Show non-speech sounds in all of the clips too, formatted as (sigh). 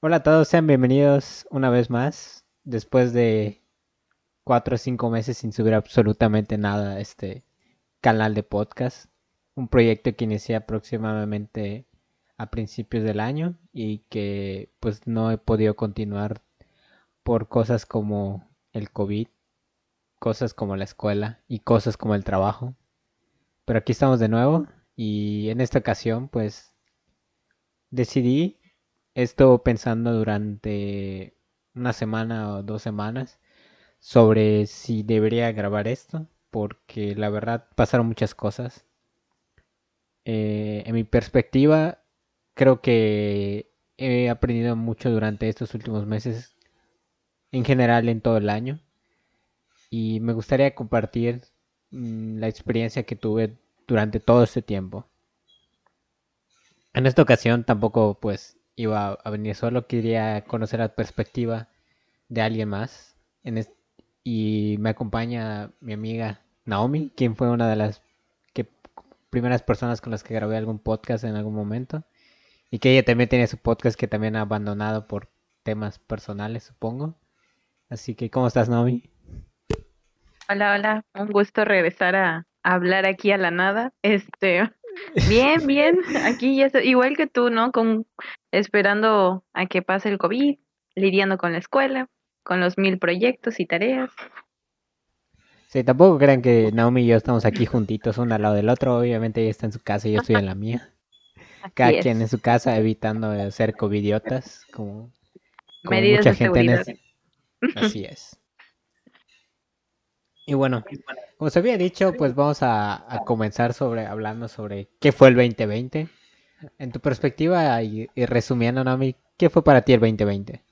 Hola a todos, sean bienvenidos una vez más. Después de cuatro o cinco meses sin subir absolutamente nada a este canal de podcast. Un proyecto que inicié aproximadamente a principios del año y que pues no he podido continuar por cosas como el COVID, cosas como la escuela y cosas como el trabajo. Pero aquí estamos de nuevo y en esta ocasión pues decidí, he estado pensando durante una semana o dos semanas sobre si debería grabar esto, porque la verdad pasaron muchas cosas. Eh, en mi perspectiva, creo que he aprendido mucho durante estos últimos meses, en general en todo el año, y me gustaría compartir mm, la experiencia que tuve durante todo este tiempo. En esta ocasión tampoco pues iba a venir solo, quería conocer la perspectiva de alguien más. Y me acompaña mi amiga Naomi, quien fue una de las primeras personas con las que grabé algún podcast en algún momento. Y que ella también tiene su podcast que también ha abandonado por temas personales, supongo. Así que, ¿cómo estás, Naomi? Hola, hola. Un gusto regresar a, hablar aquí a la nada. Este, (laughs) bien, bien. Aquí ya estoy, igual que tú, ¿no? Con esperando a que pase el COVID, lidiando con la escuela, con los mil proyectos y tareas. Sí, tampoco crean que Naomi y yo estamos aquí juntitos uno al lado del otro. Obviamente ella está en su casa y yo estoy en la mía. (laughs) Cada quien en su casa evitando ser covidiotas, como, como mucha gente en Así es. Y bueno, como se había dicho, pues vamos a, comenzar sobre hablando sobre qué fue el 2020. En tu perspectiva y, resumiendo, Naomi, ¿qué fue para ti el 2020?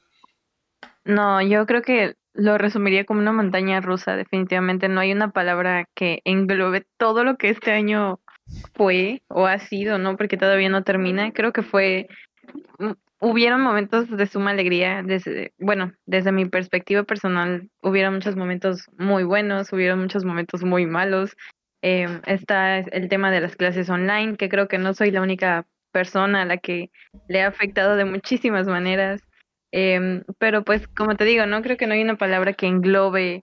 No, yo creo que lo resumiría como una montaña rusa, definitivamente. No hay una palabra que englobe todo lo que este año fue o ha sido, ¿no? Porque todavía no termina. Creo que fue, mm, hubieron momentos de suma alegría, bueno, desde mi perspectiva personal, hubieron muchos momentos muy buenos, hubieron muchos momentos muy malos. Eh, está el tema de las clases online, que creo que no soy la única persona a la que le ha afectado de muchísimas maneras. Em, pero pues como te digo, no creo que no hay una palabra que englobe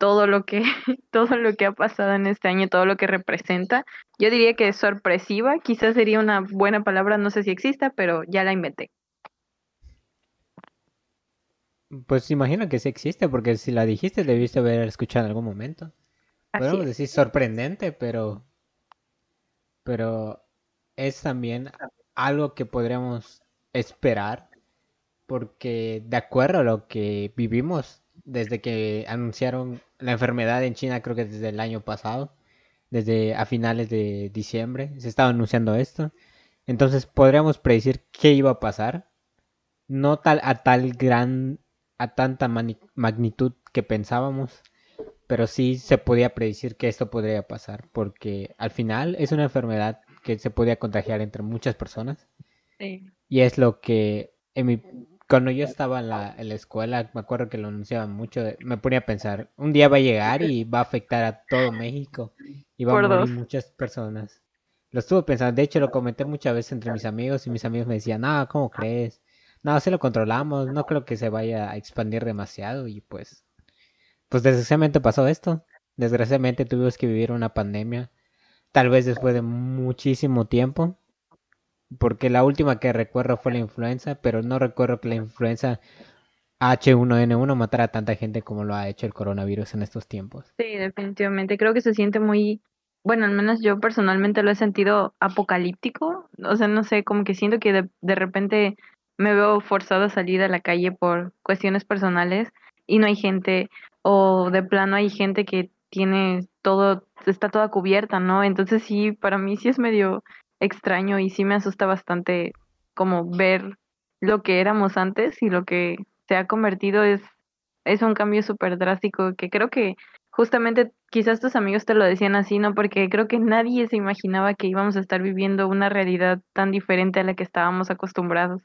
todo lo que (laughs) todo lo que ha pasado en este año, todo lo que representa. Yo diría que es sorpresiva, quizás sería una buena palabra, no sé si exista, pero ya la inventé. Pues imagino que sí existe, porque si la dijiste debiste haber escuchado en algún momento. Podemos decir sorprendente, pero pero es también algo que podríamos esperar porque de acuerdo a lo que vivimos desde que anunciaron la enfermedad en China, creo que desde el año pasado, desde a finales de diciembre, se estaba anunciando esto. Entonces podríamos predecir qué iba a pasar. No tal a tal gran, a tanta magnitud que pensábamos, pero sí se podía predecir que esto podría pasar, porque al final es una enfermedad que se podía contagiar entre muchas personas. Y es lo que en mi cuando yo estaba en la, en la, escuela, me acuerdo que lo anunciaban mucho, me ponía a pensar, un día va a llegar y va a afectar a todo México y va a morir muchas personas. Lo estuve pensando, de hecho lo comenté muchas veces entre mis amigos y mis amigos me decían, no, ¿cómo crees? No, si lo controlamos, no creo que se vaya a expandir demasiado y pues, pues desgraciadamente pasó esto. Desgraciadamente tuvimos que vivir una pandemia, tal vez después de muchísimo tiempo porque la última que recuerdo fue la influenza, pero no recuerdo que la influenza H1N1 matara a tanta gente como lo ha hecho el coronavirus en estos tiempos. Sí, definitivamente. Creo que se siente muy, bueno, al menos yo personalmente lo he sentido apocalíptico. O sea, no sé, como que siento que de, de repente me veo forzado a salir a la calle por cuestiones personales y no hay gente, o de plano hay gente que tiene todo, está toda cubierta, ¿no? Entonces sí, para mí sí es medio extraño y sí me asusta bastante como ver lo que éramos antes y lo que se ha convertido es, es un cambio súper drástico que creo que justamente quizás tus amigos te lo decían así, ¿no? Porque creo que nadie se imaginaba que íbamos a estar viviendo una realidad tan diferente a la que estábamos acostumbrados.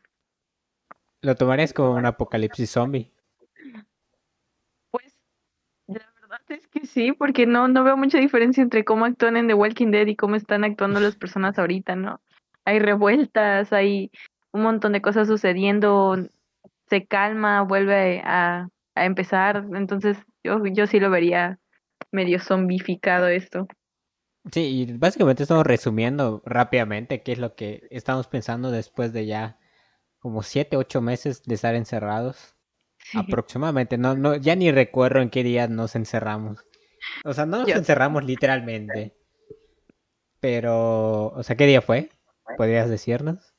¿Lo tomarías como un apocalipsis zombie? Es que sí, porque no, no veo mucha diferencia entre cómo actúan en The Walking Dead y cómo están actuando las (laughs) personas ahorita, ¿no? Hay revueltas, hay un montón de cosas sucediendo, se calma, vuelve a, a empezar. Entonces yo, yo sí lo vería medio zombificado esto. Sí, y básicamente estamos resumiendo rápidamente qué es lo que estamos pensando después de ya como siete, ocho meses de estar encerrados. Aproximadamente, no, no, ya ni recuerdo en qué día nos encerramos. O sea, no nos encerramos literalmente. Pero, o sea, ¿qué día fue? ¿Podrías decirnos?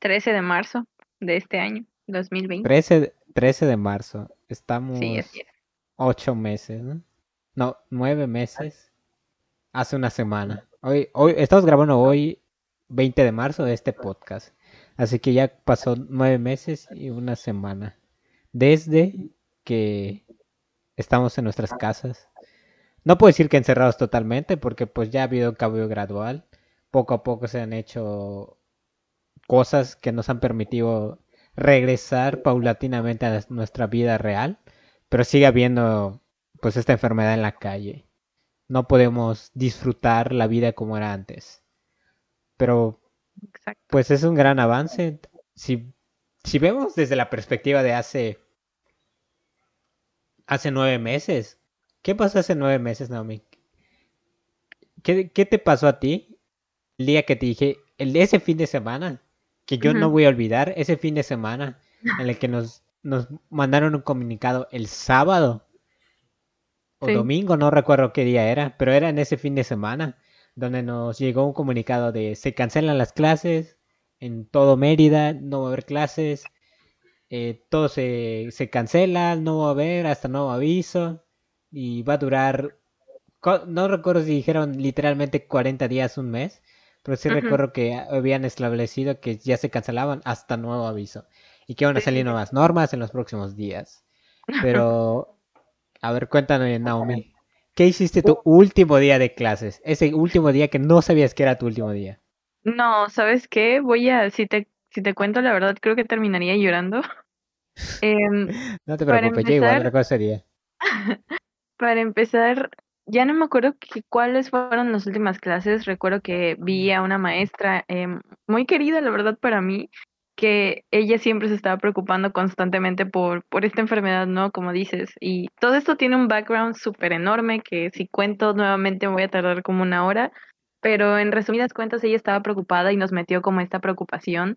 13 de marzo de este año, 2020. 13, 13 de marzo. Estamos sí, ocho meses, ¿no? No, nueve meses. Hace una semana. Hoy, hoy, estamos grabando hoy, 20 de marzo, de este podcast. Así que ya pasó nueve meses y una semana. Desde que estamos en nuestras casas. No puedo decir que encerrados totalmente, porque pues ya ha habido un cambio gradual. Poco a poco se han hecho cosas que nos han permitido regresar paulatinamente a nuestra vida real, pero sigue habiendo pues esta enfermedad en la calle. No podemos disfrutar la vida como era antes. Pero pues es un gran avance. Si, si vemos desde la perspectiva de hace hace nueve meses, ¿qué pasó hace nueve meses, Naomi? ¿Qué, qué te pasó a ti el día que te dije, el, ese fin de semana, que yo no voy a olvidar, ese fin de semana (laughs) en el que nos, nos mandaron un comunicado el sábado o domingo, no recuerdo qué día era, pero era en ese fin de semana, donde nos llegó un comunicado de se cancelan las clases en todo Mérida, no va a haber clases, eh, todo se, se cancela, no va a haber hasta nuevo aviso y va a durar, no recuerdo si dijeron literalmente 40 días, un mes, pero sí recuerdo que habían establecido que ya se cancelaban hasta nuevo aviso y que iban a salir nuevas normas en los próximos días. (laughs) Pero a ver, cuéntanos, Naomi. ¿Qué hiciste tu último día de clases? Ese último día que no sabías que era tu último día. No, ¿sabes qué? Voy a, si te, si te cuento la verdad, creo que terminaría llorando. (laughs) Em, (laughs) no te preocupes, ya igual, otra cosa sería. (laughs) para empezar, ya no me acuerdo cuáles fueron las últimas clases. Recuerdo que vi a una maestra em, muy querida, la verdad, para mí, que ella siempre se estaba preocupando constantemente por, por esta enfermedad, ¿no? Como dices. Y todo esto tiene un background súper enorme que si cuento nuevamente voy a tardar como una hora. Pero en resumidas cuentas ella estaba preocupada y nos metió como esta preocupación.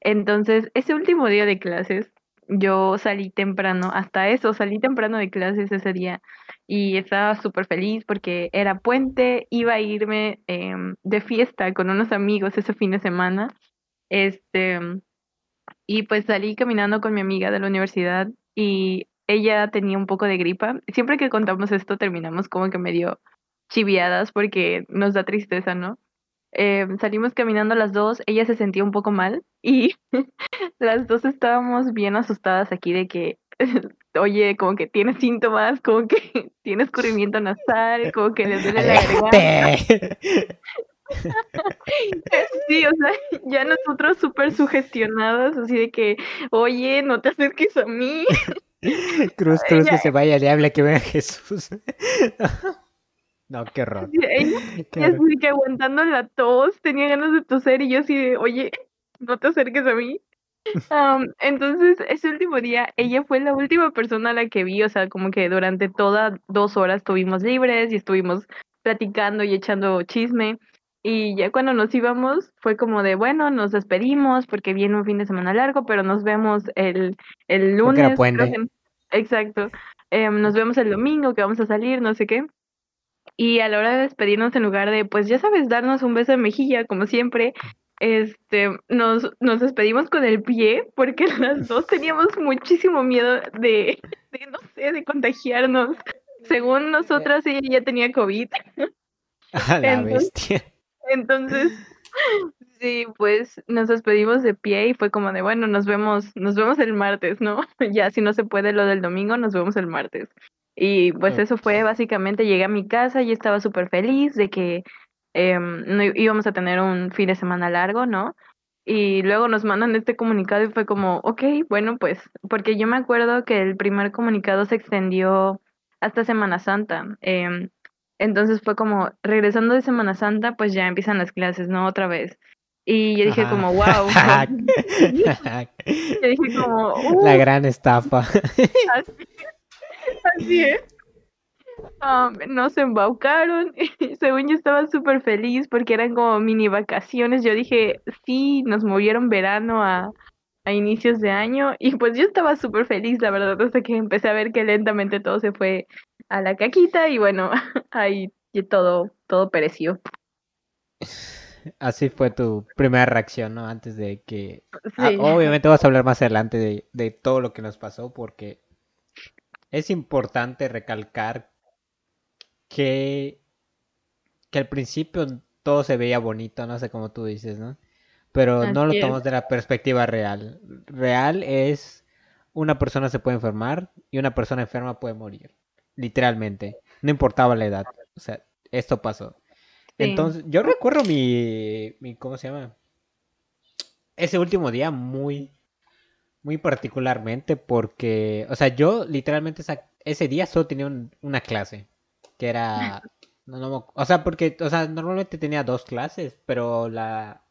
Entonces, ese último día de clases, yo salí temprano, hasta eso, salí temprano de clases ese día y estaba súper feliz porque era puente, iba a irme em, de fiesta con unos amigos ese fin de semana. Este, y pues salí caminando con mi amiga de la universidad y ella tenía un poco de gripa. Siempre que contamos esto terminamos como que medio chiviadas porque nos da tristeza, ¿no? Eh, salimos caminando las dos, ella se sentía un poco mal y (laughs) las dos estábamos bien asustadas aquí de que, (laughs) oye, como que tiene síntomas, como que (laughs) tiene escurrimiento nasal, como que le duele la garganta. Sí, o sea, ya nosotros súper sugestionados, así de que, oye, no te acerques a mí. Cruz, cruz, que se vaya, le habla que vea Jesús. No, qué horror. Ella, (laughs) así que aguantando la tos, tenía ganas de toser y yo así de, oye, no te acerques a mí. entonces, ese último día, ella fue la última persona a la que vi, o sea, como que durante todas dos horas estuvimos libres y estuvimos platicando y echando chisme. Y ya cuando nos íbamos, fue como de, bueno, nos despedimos porque viene un fin de semana largo, pero nos vemos el, el lunes. exacto. Em, nos vemos el domingo que vamos a salir, no sé qué. Y a la hora de despedirnos, en lugar de, pues ya sabes, darnos un beso de mejilla, como siempre, este, nos, nos despedimos con el pie, porque (laughs) las dos teníamos muchísimo miedo de, de no sé, de contagiarnos. Según nosotras, ella ya tenía COVID. (laughs) A la bestia. Entonces, sí, pues nos despedimos de pie y fue como de, bueno, nos vemos, nos vemos el martes, ¿no? (laughs) ya si no se puede lo del domingo, nos vemos el martes. Y pues eso fue básicamente, llegué a mi casa y estaba súper feliz de que em, no íbamos a tener un fin de semana largo, ¿no? Y luego nos mandan este comunicado y fue como, ok, bueno, pues, porque yo me acuerdo que el primer comunicado se extendió hasta Semana Santa. Eh, entonces fue como, regresando de Semana Santa, pues ya empiezan las clases, ¿no? Otra vez. Y yo dije como, wow. (laughs) (laughs) yo dije como, La gran estafa. (laughs) así, es. Um, nos embaucaron (laughs) y según yo estaba súper feliz porque eran como mini vacaciones. Yo dije, sí, nos movieron verano a, a inicios de año y pues yo estaba súper feliz, la verdad, hasta que empecé a ver que lentamente todo se fue a la caquita y bueno, (laughs) ahí todo, todo pereció. Así fue tu primera reacción, ¿no? Antes de que... Ah, obviamente vas a hablar más adelante de, de todo lo que nos pasó porque es importante recalcar que, que al principio todo se veía bonito, no sé cómo tú dices, ¿no? Pero no lo tomamos de la perspectiva real. Real es una persona se puede enfermar y una persona enferma puede morir. Literalmente. No importaba la edad. O sea, esto pasó. Entonces, yo recuerdo mi, mi, ¿cómo se llama? Ese último día muy, muy particularmente porque, o sea, yo literalmente ese día solo tenía una clase, que era, (laughs) no, no, o sea, porque, o sea, normalmente tenía dos clases, pero la,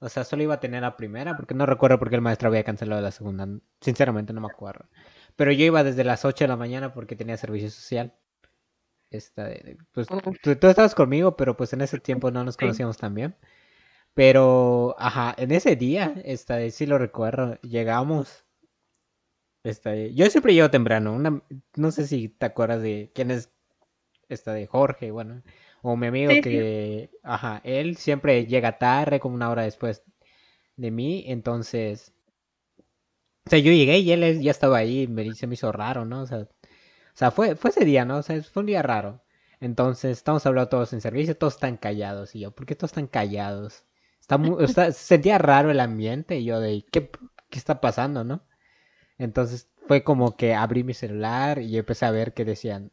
o sea, solo iba a tener la primera, porque no recuerdo por qué el maestro había cancelado la segunda. Sinceramente no me acuerdo. Pero yo iba desde las 8 de la mañana porque tenía servicio social. Esta, pues, tú, estabas conmigo, pero pues en ese tiempo no nos conocíamos tan bien. Pero, ajá, en ese día, esta, sí lo recuerdo, llegamos. Esta, yo siempre llego temprano. Una, no sé si te acuerdas de quién es esta de Jorge, bueno. O mi amigo que, ajá, él siempre llega tarde, como una hora después de mí, entonces... O sea, yo llegué y él ya estaba ahí, me, se me hizo raro, ¿no? O sea, o sea fue, fue ese día, ¿no? O sea, fue un día raro. Entonces, estamos hablando todos en servicio, todos están callados. Y yo, ¿por qué todos están callados? Está muy, sentía raro el ambiente y yo de, ¿qué, ¿qué está pasando, no? Entonces, fue como que abrí mi celular y empecé a ver que decían,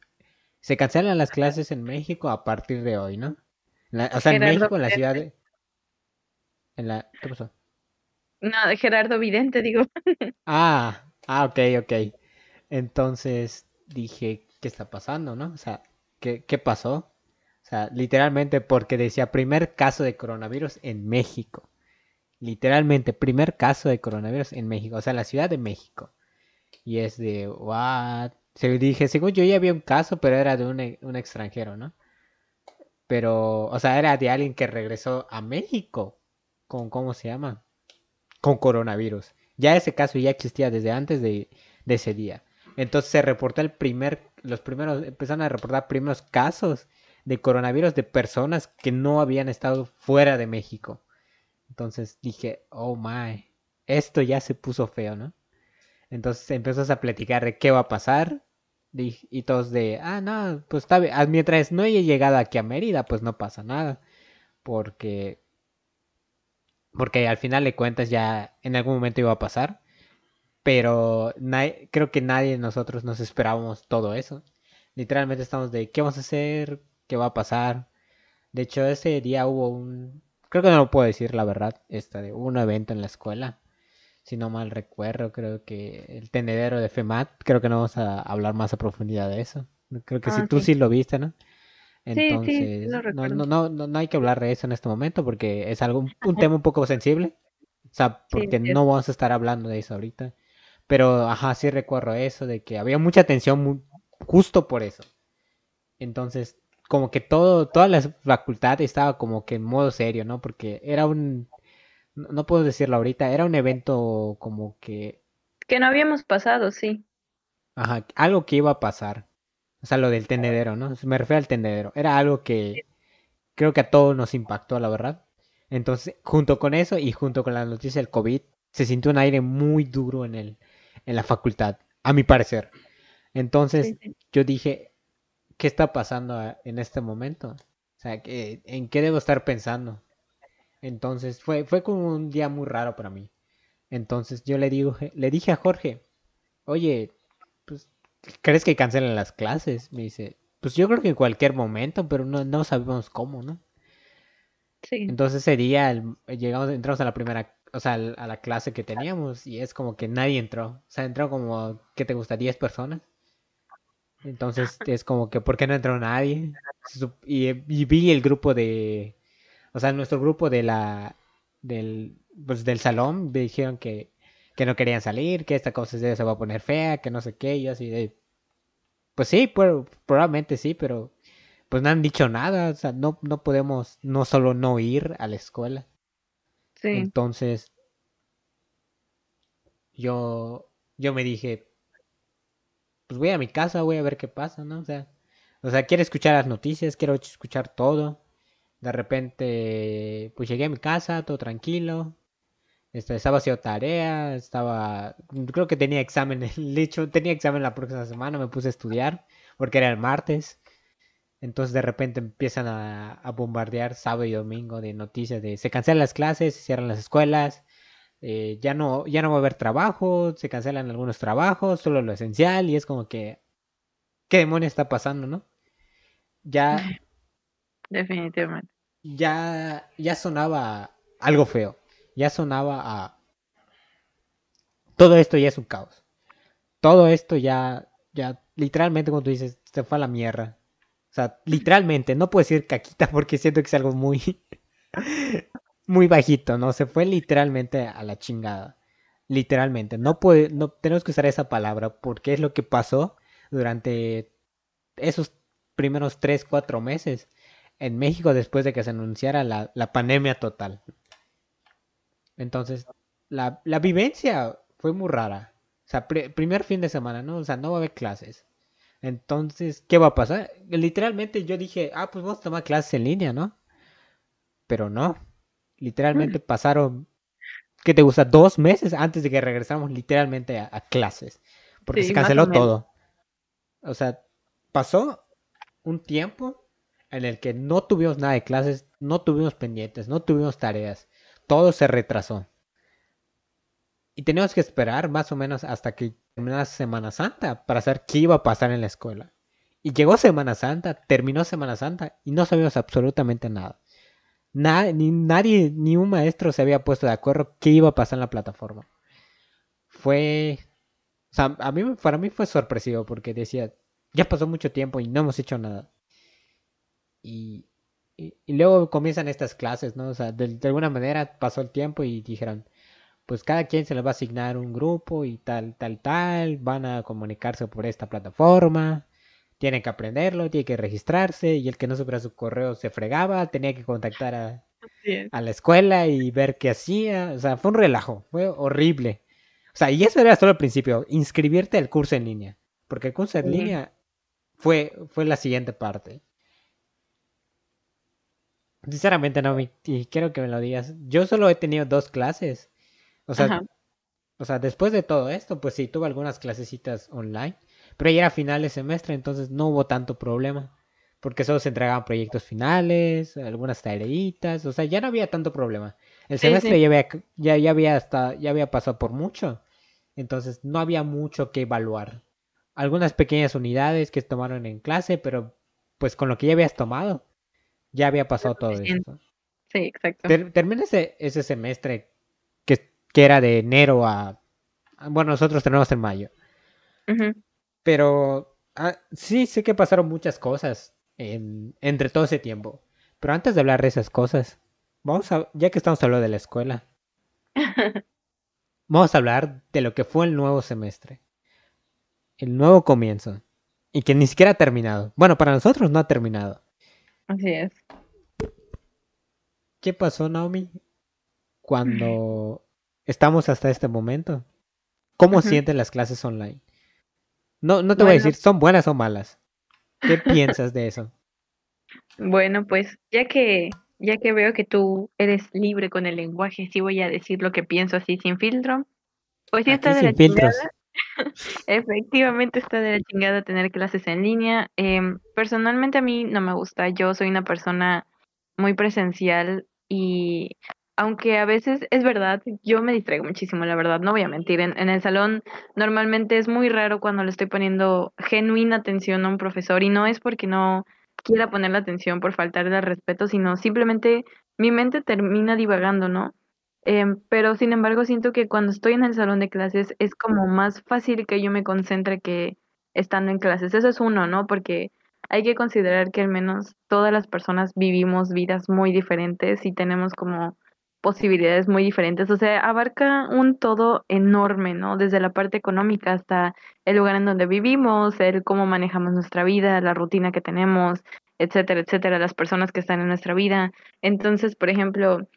se cancelan las clases en México a partir de hoy, ¿no? o sea, en México, en la ciudad de... En la... ¿Qué pasó? No, de Gerardo Vidente, digo. (laughs) ah, ah, ok, ok. Entonces dije, ¿qué está pasando, no? O sea, ¿qué, qué pasó? Sea, literalmente porque decía primer caso de coronavirus en México. Literalmente, primer caso de coronavirus en México. O sea, la Ciudad de México. Y es de, what? Se dije, según yo ya había un caso, pero era de un, un, extranjero, ¿no? Pero, o sea, era de alguien que regresó a México con, ¿cómo se llama? Con coronavirus. Ya ese caso ya existía desde antes de, de ese día. Entonces se reportó el primer, los primeros, empezaron a reportar primeros casos de coronavirus de personas que no habían estado fuera de México. Entonces dije, oh my, esto ya se puso feo, ¿no? Entonces empezamos a platicar de qué va a pasar. Y, todos de, ah, no, pues está bien. Ah, mientras no haya llegado aquí a Mérida, pues no pasa nada. Porque. Porque al final de cuentas ya en algún momento iba a pasar. Pero creo que nadie de nosotros nos esperábamos todo eso. Literalmente estamos de, ¿qué vamos a hacer? ¿Qué va a pasar? De hecho, ese día hubo un. Creo que no lo puedo decir la verdad. Esta de un evento en la escuela si no mal recuerdo, creo que el tendedero de FEMAT, creo que no vamos a hablar más a profundidad de eso. Creo que ah, si tú sí lo viste, ¿no? Entonces, no, no, no, no, hay que hablar de eso en este momento porque es algo un tema un poco sensible. O sea, porque no vamos a estar hablando de eso ahorita. Pero, ajá, sí recuerdo eso, de que había mucha tensión justo por eso. Entonces, como que todo, toda la facultad estaba como que en modo serio, ¿no? Porque era un, no puedo decirlo ahorita, era un evento como que... Que no habíamos pasado, sí. Ajá, algo que iba a pasar. O sea, lo del tendedero, ¿no? Me refiero al tendedero. Era algo que creo que a todos nos impactó, la verdad. Entonces, junto con eso y junto con la noticia del COVID, se sintió un aire muy duro en, el, en la facultad, a mi parecer. Entonces, yo dije, ¿qué está pasando en este momento? O sea, ¿en qué debo estar pensando? Entonces fue, fue como un día muy raro para mí. Entonces yo le, digo, le dije a Jorge, oye, pues, ¿crees que cancelen las clases? Me dice, pues yo creo que en cualquier momento, pero no, no sabemos cómo, ¿no? Sí. Entonces ese día llegamos, entramos a la primera, o sea, a la clase que teníamos y es como que nadie entró. O sea, entró como, ¿qué te gusta? ¿10 personas? Entonces (laughs) es como que, ¿por qué no entró nadie? y vi el grupo de, o sea, nuestro grupo de la, del, pues, del salón dijeron que, que no querían salir, que esta cosa se va a poner fea, que no sé qué, y así de... Pues sí, pues, probablemente sí, pero pues no han dicho nada, o sea, no, no podemos no solo no ir a la escuela. Sí. Entonces, yo, yo me dije, pues voy a mi casa, voy a ver qué pasa, ¿no? O sea, o sea, quiero escuchar las noticias, quiero escuchar todo. De repente, pues llegué a mi casa, todo tranquilo. Este, estaba haciendo tarea, estaba, creo que tenía examen, (laughs) de hecho tenía examen la próxima semana, me puse a estudiar porque era el martes. Entonces de repente empiezan a, bombardear sábado y domingo de noticias de se cancelan las clases, se cierran las escuelas, eh, ya, no, ya no va a haber trabajo, se cancelan algunos trabajos, solo lo esencial y es como que, ¿qué demonio está pasando, no? Ya... (laughs) Definitivamente. Ya, ya sonaba algo feo, ya sonaba a... Todo esto ya es un caos. Todo esto ya, ya, literalmente, como tú dices, se fue a la mierda. O sea, literalmente, no puedo decir caquita porque siento que es algo muy, (laughs) muy bajito, ¿no? Se fue literalmente a la chingada. Literalmente. No puede, no tenemos que usar esa palabra porque es lo que pasó durante esos primeros 3, 4 meses en México después de que se anunciara la, la pandemia total. Entonces, la, la, vivencia fue muy rara. O sea, primer fin de semana, ¿no? O sea, no va a haber clases. Entonces, ¿qué va a pasar? Literalmente yo dije, ah, pues vamos a tomar clases en línea, ¿no? Pero no. Literalmente mm. pasaron, ¿qué te gusta? Dos meses antes de que regresáramos literalmente a, clases. Porque se canceló todo. O sea, pasó un tiempo en el que no tuvimos nada de clases, no tuvimos pendientes, no tuvimos tareas. Todo se retrasó. Y teníamos que esperar más o menos hasta que terminara Semana Santa para saber qué iba a pasar en la escuela. Y llegó Semana Santa, terminó Semana Santa y no sabíamos absolutamente nada. Ni nadie, ni un maestro se había puesto de acuerdo qué iba a pasar en la plataforma. Fue, a mí, para mí fue sorpresivo porque decía, ya pasó mucho tiempo y no hemos hecho nada. Y, luego comienzan estas clases, ¿no? O sea, de, de, alguna manera pasó el tiempo y dijeron, pues cada quien se le va a asignar un grupo y tal, tal, tal, van a comunicarse por esta plataforma, tienen que aprenderlo, tienen que registrarse y el que no supiera su correo se fregaba, tenía que contactar a, a la escuela y ver qué hacía, o sea, fue un relajo, fue horrible. O sea, y eso era solo el principio, inscribirte al curso en línea, porque el curso en línea fue, fue la siguiente parte. Sinceramente, no, y quiero que me lo digas. Yo solo he tenido dos clases o sea, o sea, después de todo esto, pues sí, tuve algunas clasecitas online, pero ya era final de semestre, entonces no hubo tanto problema, porque solo se entregaban proyectos finales, algunas tareitas, o sea, ya no había tanto problema. El semestre Ya, había, ya, ya, había hasta, ya había pasado por mucho, entonces no había mucho que evaluar. Algunas pequeñas unidades que tomaron en clase, pero pues con lo que ya habías tomado, ya había pasado todo eso. Sí, exacto. termina ese, ese semestre que era de enero a... Bueno, nosotros tenemos en mayo. Pero ah, sí, sé que pasaron muchas cosas en, entre todo ese tiempo. Pero antes de hablar de esas cosas, vamos a, ya que estamos hablando de la escuela, (laughs) vamos a hablar de lo que fue el nuevo semestre. El nuevo comienzo. Y que ni siquiera ha terminado. Bueno, para nosotros no ha terminado. Así es. ¿Qué pasó, Naomi? Cuando estamos hasta este momento. ¿Cómo sienten las clases online? No, no te voy a decir, son buenas o malas. ¿Qué piensas de eso? Bueno, pues ya que ya que veo que tú eres libre con el lenguaje, sí voy a decir lo que pienso así sin filtro. Pues sí está de la chingada. (laughs) Efectivamente está de la chingada tener clases en línea. Em, personalmente a mí no me gusta. Yo soy una persona muy presencial y aunque a veces es verdad, yo me distraigo muchísimo, la verdad, no voy a mentir. En, el salón normalmente es muy raro cuando le estoy poniendo genuina atención a un profesor y no es porque no quiera poner la atención por faltarle al respeto, sino simplemente mi mente termina divagando, ¿no? Em, pero sin embargo siento que cuando estoy en el salón de clases es como más fácil que yo me concentre que estando en clases. Eso es uno, ¿no? Porque hay que considerar que al menos todas las personas vivimos vidas muy diferentes y tenemos como posibilidades muy diferentes, o sea, abarca un todo enorme, ¿no? Desde la parte económica hasta el lugar en donde vivimos, el cómo manejamos nuestra vida, la rutina que tenemos, etcétera, etcétera, las personas que están en nuestra vida. Entonces, por ejemplo,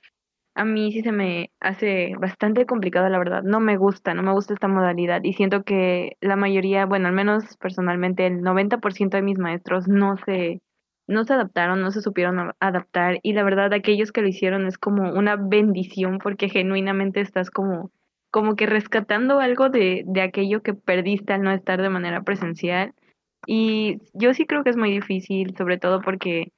a mí sí se me hace bastante complicado, la verdad. No me gusta, no me gusta esta modalidad y siento que la mayoría, bueno, al menos personalmente, el 90% de mis maestros no se, no se adaptaron, no se supieron adaptar y la verdad aquellos que lo hicieron es como una bendición porque genuinamente estás como, como que rescatando algo de, de aquello que perdiste al no estar de manera presencial. Y yo sí creo que es muy difícil, sobre todo porque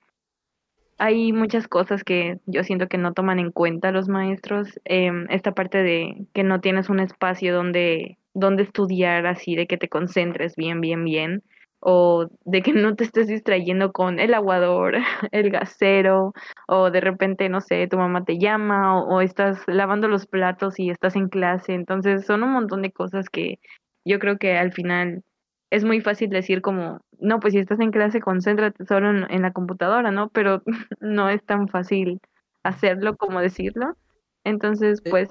hay muchas cosas que yo siento que no toman en cuenta los maestros. Em, esta parte de que no tienes un espacio donde, donde estudiar así, de que te concentres bien, bien, bien, o de que no te estés distrayendo con el aguador, (laughs) el gasero, o de repente, no sé, tu mamá te llama, o, o estás lavando los platos y estás en clase. Entonces son un montón de cosas que yo creo que al final es muy fácil decir como, no, pues si estás en clase, concéntrate solo en, la computadora, ¿no? Pero (laughs) no es tan fácil hacerlo como decirlo. Entonces, pues,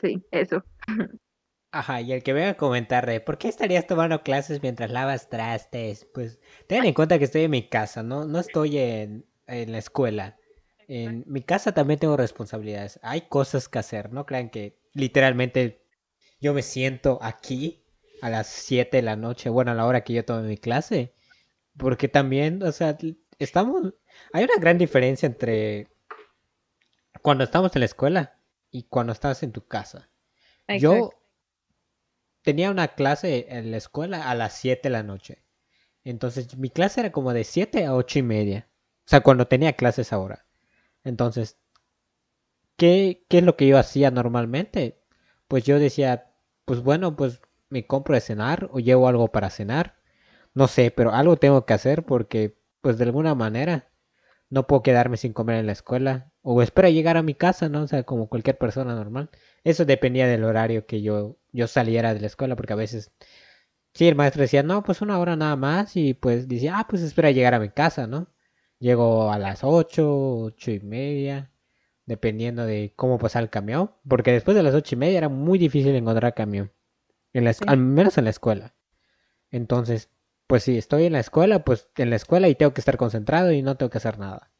sí, eso. (laughs) Ajá, y el que venga a comentar de por qué estarías tomando clases mientras lavas trastes, pues ten en cuenta que estoy en mi casa, ¿no? No estoy en, en la escuela. En mi casa también tengo responsabilidades. Hay cosas que hacer, no crean que literalmente yo me siento aquí a las 7 de la noche, bueno, a la hora que yo tomé mi clase. Porque también, o sea, estamos... Hay una gran diferencia entre cuando estamos en la escuela y cuando estás en tu casa. Yo tenía una clase en la escuela a las 7 de la noche. Entonces mi clase era como de 7 a 8 y media. O sea, cuando tenía clases ahora. Entonces, ¿qué, ¿qué es lo que yo hacía normalmente? Pues yo decía, pues bueno, pues me compro de cenar o llevo algo para cenar. No sé, pero algo tengo que hacer porque, pues de alguna manera, no puedo quedarme sin comer en la escuela. O espero llegar a mi casa, ¿no? O sea, como cualquier persona normal. Eso dependía del horario que yo, yo saliera de la escuela, porque a veces, sí, el maestro decía, no, pues una hora nada más. Y pues decía, ah, pues espera llegar a mi casa, ¿no? Llego a las ocho, ocho y media, dependiendo de cómo pasar el camión. Porque después de las ocho y media era muy difícil encontrar camión al menos en la escuela. Entonces, pues si estoy en la escuela, pues en la escuela y tengo que estar concentrado y no tengo que hacer nada.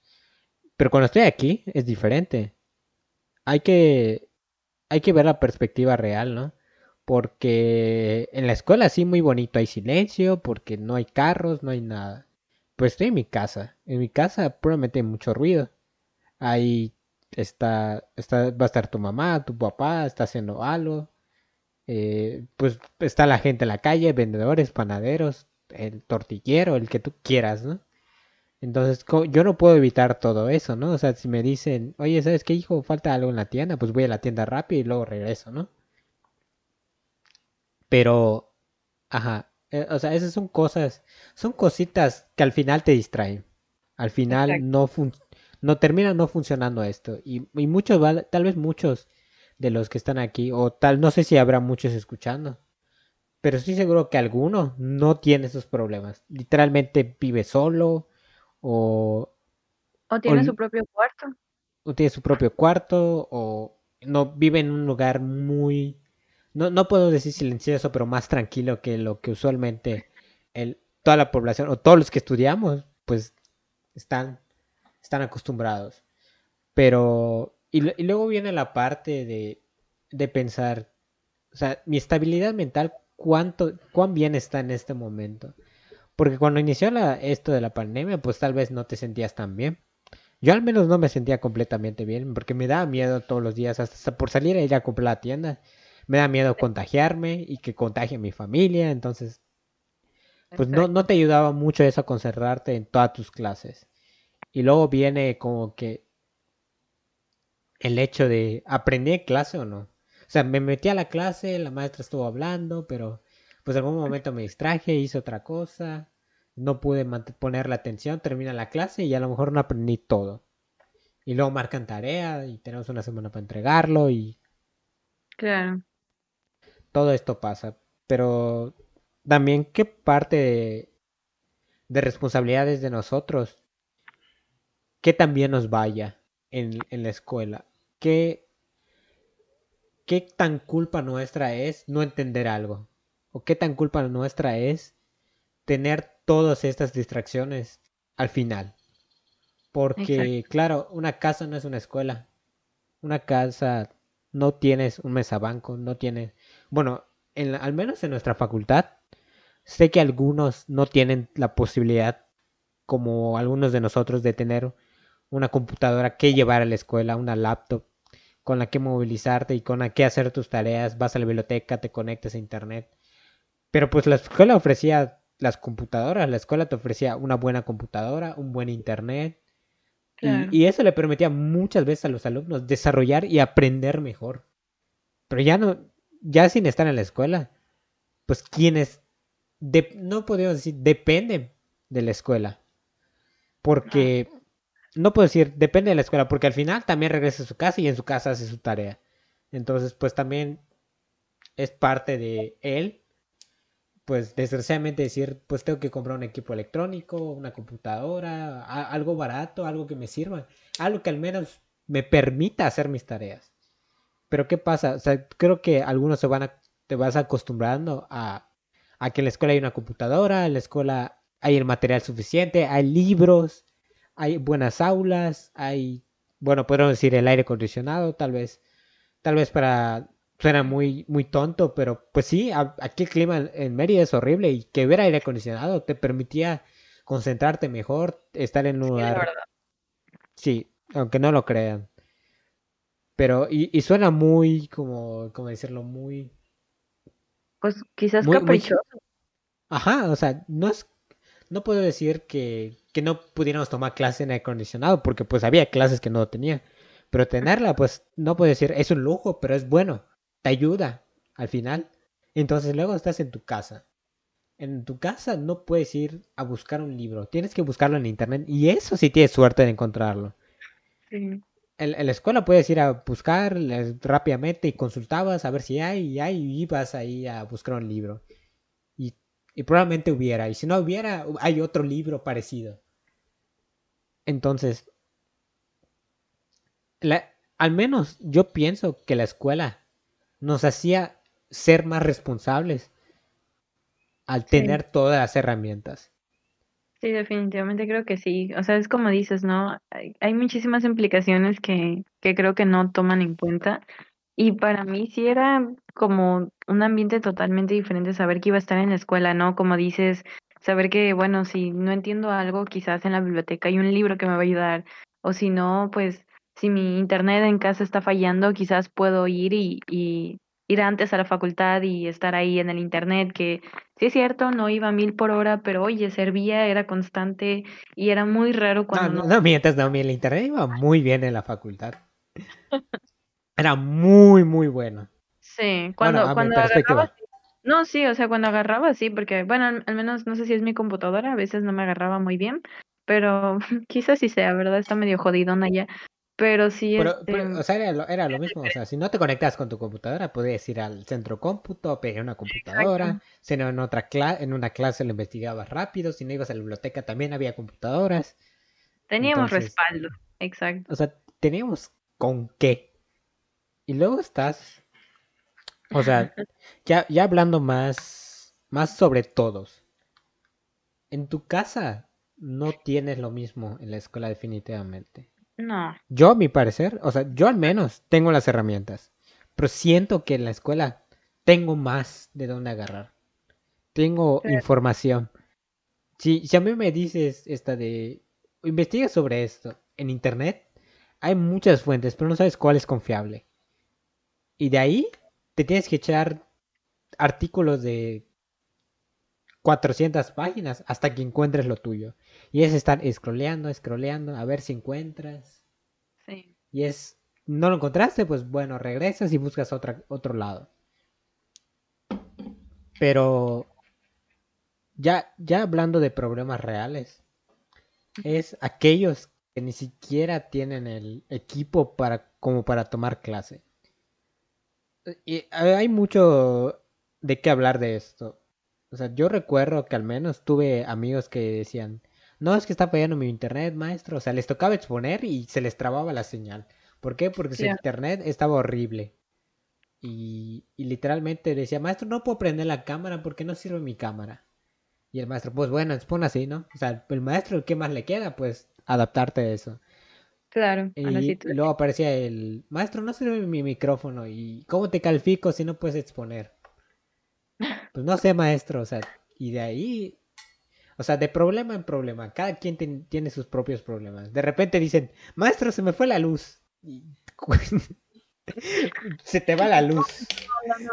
Pero cuando estoy aquí es diferente. Hay que hay que ver la perspectiva real, ¿no? Porque en la escuela sí muy bonito, hay silencio, porque no hay carros, no hay nada. Pues estoy en mi casa. En mi casa probablemente hay mucho ruido. Ahí está, está, va a estar tu mamá, tu papá, está haciendo algo. Eh, pues está la gente en la calle, vendedores, panaderos, el tortillero, el que tú quieras, ¿no? Entonces yo no puedo evitar todo eso, ¿no? O sea, si me dicen, oye, ¿sabes qué, hijo? Falta algo en la tienda, pues voy a la tienda rápido y luego regreso, ¿no? Pero, ajá, eh, o sea, esas son cosas, son cositas que al final te distraen. Al final no, no termina no funcionando esto. Y, y muchos, tal vez muchos de los que están aquí, o tal, no sé si habrá muchos escuchando, pero estoy seguro que alguno no tiene esos problemas. Literalmente vive solo o... O tiene su propio cuarto. O tiene su propio cuarto o no vive en un lugar muy... No, no puedo decir silencioso, pero más tranquilo que lo que usualmente el, toda la población o todos los que estudiamos, pues están, están acostumbrados. Pero y, luego viene la parte de, de pensar, o sea, mi estabilidad mental, ¿cuánto, cuán bien está en este momento? Porque cuando inició la, esto de la pandemia, pues tal vez no te sentías tan bien. Yo al menos no me sentía completamente bien, porque me daba miedo todos los días, hasta por salir a ir a comprar la tienda. Me da miedo contagiarme y que contagie a mi familia, entonces, pues no, no te ayudaba mucho eso a concentrarte en todas tus clases. Y luego viene como que el hecho de aprender clase o no. O sea, me metí a la clase, la maestra estuvo hablando, pero pues en algún momento me distraje, hice otra cosa, no pude poner la atención, termina la clase y a lo mejor no aprendí todo. Y luego marcan tarea y tenemos una semana para entregarlo y... Claro. Todo esto pasa, pero también qué parte de, de responsabilidades de nosotros que también nos vaya en, la escuela. qué, qué tan culpa nuestra es no entender algo. O qué tan culpa nuestra es tener todas estas distracciones al final. Porque, claro, una casa no es una escuela. Una casa no tienes un mesabanco, no tienes... Bueno, en, al menos en nuestra facultad, sé que algunos no tienen la posibilidad, como algunos de nosotros, de tener una computadora que llevar a la escuela, una laptop con la que movilizarte y con la que hacer tus tareas, vas a la biblioteca, te conectas a internet. Pero pues la escuela ofrecía las computadoras, la escuela te ofrecía una buena computadora, un buen internet. Y, eso le permitía muchas veces a los alumnos desarrollar y aprender mejor. Pero ya no, ya sin estar en la escuela, pues quienes, no podemos decir, dependen de la escuela. Porque, no puedo decir, depende de la escuela, porque al final también regresa a su casa y en su casa hace su tarea. Entonces, pues también es parte de él pues desgraciadamente decir, pues tengo que comprar un equipo electrónico, una computadora, algo barato, algo que me sirva, algo que al menos me permita hacer mis tareas. Pero ¿qué pasa? O sea, creo que algunos se van a, te vas acostumbrando a, a que en la escuela hay una computadora, en la escuela hay el material suficiente, hay libros, hay buenas aulas, hay, bueno, podemos decir el aire acondicionado, tal vez, tal vez para suena muy, muy tonto, pero pues sí, aquí el clima en Mérida es horrible y que ver aire acondicionado te permitía concentrarte mejor, estar en un lugar. Sí, aunque no lo crean. Pero, y, suena muy, como, como decirlo, muy... Pues quizás caprichoso. Ajá, o sea, no es, no puedo decir que, que no pudiéramos tomar clase en aire acondicionado, porque pues había clases que no tenía. Pero tenerla, pues no puedo decir, es un lujo, pero es bueno te ayuda al final. Entonces luego estás en tu casa. En tu casa no puedes ir a buscar un libro, tienes que buscarlo en internet y eso sí tienes suerte de encontrarlo. En, la escuela puedes ir a buscar rápidamente y consultabas a ver si hay y hay y ibas ahí a buscar un libro. Y, y probablemente hubiera, y si no hubiera, hay otro libro parecido. Entonces, al menos yo pienso que la escuela nos hacía ser más responsables al tener todas las herramientas. Sí, definitivamente creo que sí. O sea, es como dices, ¿no? Hay, muchísimas implicaciones que, que creo que no toman en cuenta. Y para mí sí era como un ambiente totalmente diferente saber que iba a estar en la escuela, ¿no? Como dices, saber que, bueno, si no entiendo algo, quizás en la biblioteca hay un libro que me va a ayudar. O si no, pues si mi internet en casa está fallando, quizás puedo ir y, ir antes a la facultad y estar ahí en el internet, que sí es cierto, no iba a mil por hora, pero oye, servía, era constante y era muy raro cuando... No, no, no mientras, no, el internet iba muy bien en la facultad. (laughs) Era muy, muy bueno. Sí, cuando, cuando agarraba... No, sí, o sea, cuando agarraba, sí, porque, bueno, al, menos no sé si es mi computadora, a veces no me agarraba muy bien, pero (laughs) quizás sí sea, ¿verdad? Está medio jodidona ya. Pero sí, pero, este o sea, era lo, mismo. O sea, si no te conectas con tu computadora, podías ir al centro cómputo, pegar una computadora. Si no, en, otra en una clase lo investigabas rápido. Si no ibas a la biblioteca, también había computadoras. Teníamos respaldo, exacto. O sea, teníamos con qué. Y luego estás. O sea, (laughs) ya, ya hablando más, más sobre todos. En tu casa no tienes lo mismo en la escuela, definitivamente. No. Yo, a mi parecer, o sea, yo al menos tengo las herramientas, pero siento que en la escuela tengo más de dónde agarrar. Tengo información. Si, si a mí me dices esta de, investiga sobre esto en internet, hay muchas fuentes, pero no sabes cuál es confiable. Y de ahí te tienes que echar artículos de 400 páginas hasta que encuentres lo tuyo. Y es estar scrolleando, scrolleando, a ver si encuentras. Sí. Y es, no lo encontraste, pues bueno, regresas y buscas otra, otro lado. Pero ya, ya hablando de problemas reales, es aquellos que ni siquiera tienen el equipo para, como para tomar clase. Y hay mucho de qué hablar de esto. O sea, yo recuerdo que al menos tuve amigos que decían, no, es que está fallando mi internet, maestro. O sea, les tocaba exponer y se les trababa la señal. ¿Por qué? Porque su internet estaba horrible. Y, y, literalmente decía, maestro, no puedo prender la cámara porque no sirve mi cámara. Y el maestro, pues bueno, pon así, ¿no? O sea, el maestro, ¿qué más le queda? Pues adaptarte a eso. Claro. Y, luego aparecía el maestro, no sirve mi micrófono. ¿Y cómo te califico si no puedes exponer? (laughs) Pues no sé, maestro. O sea, y de ahí, o sea, de problema en problema. Cada quien tiene sus propios problemas. De repente dicen, maestro, se me fue la luz. Y... (laughs) se te va la luz.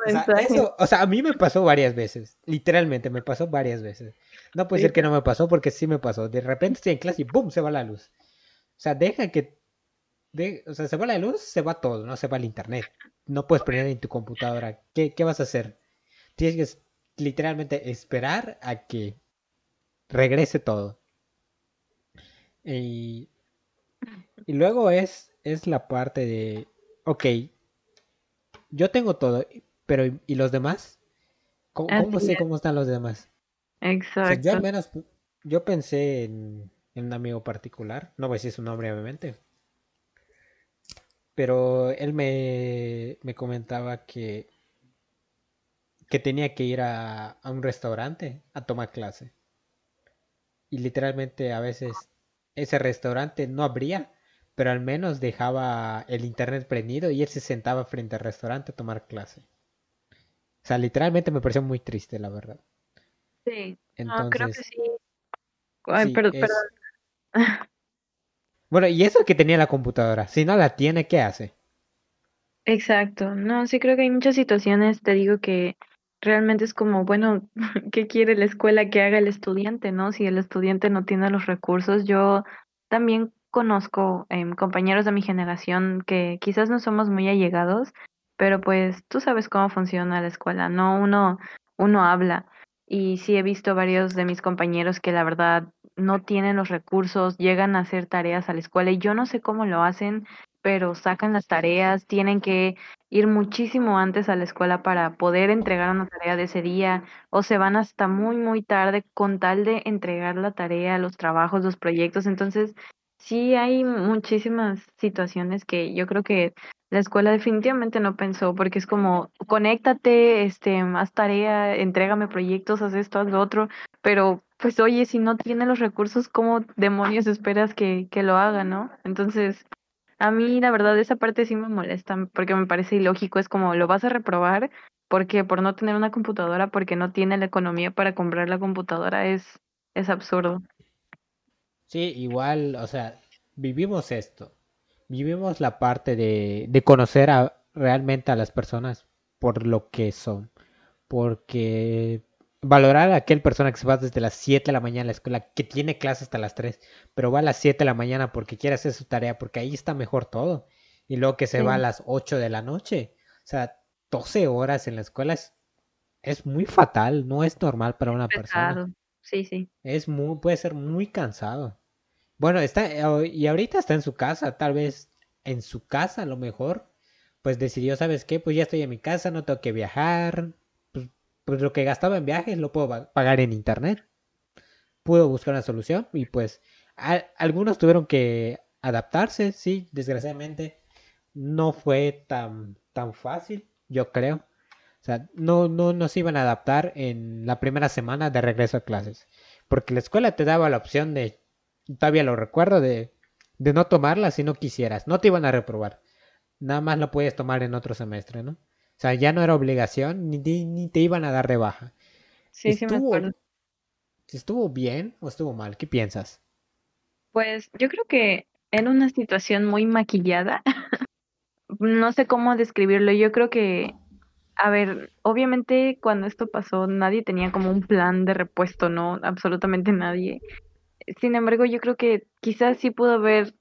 O sea, eso, o sea, a mí me pasó varias veces. Literalmente, me pasó varias veces. No puede ser que no me pasó porque sí me pasó. De repente estoy en clase y ¡boom! se va la luz. O sea, deja que... o sea, se va la luz, se va todo, no se va el internet. No puedes poner en tu computadora. ¿Qué, vas a hacer? Tienes que literalmente esperar a que regrese todo. Y, y luego es, es la parte de, ok, yo tengo todo, pero ¿y los demás? ¿Cómo, sé cómo están los demás? Exacto. yo al menos, yo pensé en, en un amigo particular, no voy a decir su nombre obviamente, pero él me, me comentaba que, que tenía que ir a, a, un restaurante a tomar clase. Y literalmente a veces ese restaurante no abría, pero al menos dejaba el internet prendido y él se sentaba frente al restaurante a tomar clase. O sea, literalmente me pareció muy triste, la verdad. Sí, Entonces, creo que sí. Ay, perdón. Bueno, y eso que tenía la computadora, si no la tiene, ¿qué hace? Exacto, no, sí creo que hay muchas situaciones, te digo que realmente es como, bueno, (laughs) ¿qué quiere la escuela que haga el estudiante, no? Si el estudiante no tiene los recursos, yo también conozco em, compañeros de mi generación que quizás no somos muy allegados, pero pues tú sabes cómo funciona la escuela, ¿no? Uno, uno habla y sí he visto varios de mis compañeros que la verdad no tienen los recursos, llegan a hacer tareas a la escuela y yo no sé cómo lo hacen, pero sacan las tareas, tienen que ir muchísimo antes a la escuela para poder entregar una tarea de ese día o se van hasta muy, muy tarde con tal de entregar la tarea, los trabajos, los proyectos. Entonces, sí hay muchísimas situaciones que yo creo que la escuela definitivamente no pensó, porque es como, conéctate, este, haz tarea, entrégame proyectos, haz esto, haz lo otro, pero pues oye, si no tiene los recursos, ¿cómo demonios esperas que, que lo haga, no? Entonces, a mí la verdad esa parte sí me molesta, porque me parece ilógico, es como, lo vas a reprobar, porque por no tener una computadora, porque no tiene la economía para comprar la computadora, es, es absurdo. Sí, igual, o sea, vivimos esto vivimos la parte de, de conocer a, realmente a las personas por lo que son. Porque valorar a aquel persona que se va desde las 7 de la mañana a la escuela, que tiene clase hasta las 3, pero va a las 7 de la mañana porque quiere hacer su tarea, porque ahí está mejor todo. Y luego que se va a las 8 de la noche. O sea, 12 horas en la escuela es, es muy fatal, no es normal para una persona. Sí, sí. Es muy, puede ser muy cansado. Bueno, está, eh, y ahorita está en su casa, tal vez en su casa a lo mejor, pues decidió, ¿sabes qué? Pues ya estoy en mi casa, no tengo que viajar, pues, lo que gastaba en viajes lo puedo pagar en internet. Pudo buscar una solución y pues algunos tuvieron que adaptarse, sí, desgraciadamente no fue tan, tan fácil, yo creo. O sea, no, no, no se iban a adaptar en la primera semana de regreso a clases. Porque la escuela te daba la opción de todavía lo recuerdo de, de no tomarla si no quisieras. No te iban a reprobar. Nada más lo puedes tomar en otro semestre, ¿no? O sea, ya no era obligación ni, ni te iban a dar de baja. Sí, estuvo, sí me acuerdo. ¿Estuvo bien o estuvo mal? ¿Qué piensas? Pues yo creo que era una situación muy maquillada. (laughs) no sé cómo describirlo. Yo creo que, a ver, obviamente cuando esto pasó nadie tenía como un plan de repuesto, ¿no? Absolutamente nadie. Sin embargo, yo creo que quizás sí pudo haber,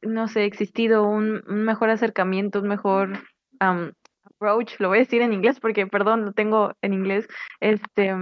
no sé, existido un, mejor acercamiento, un mejor approach, lo voy a decir en inglés porque, perdón, lo tengo en inglés, este,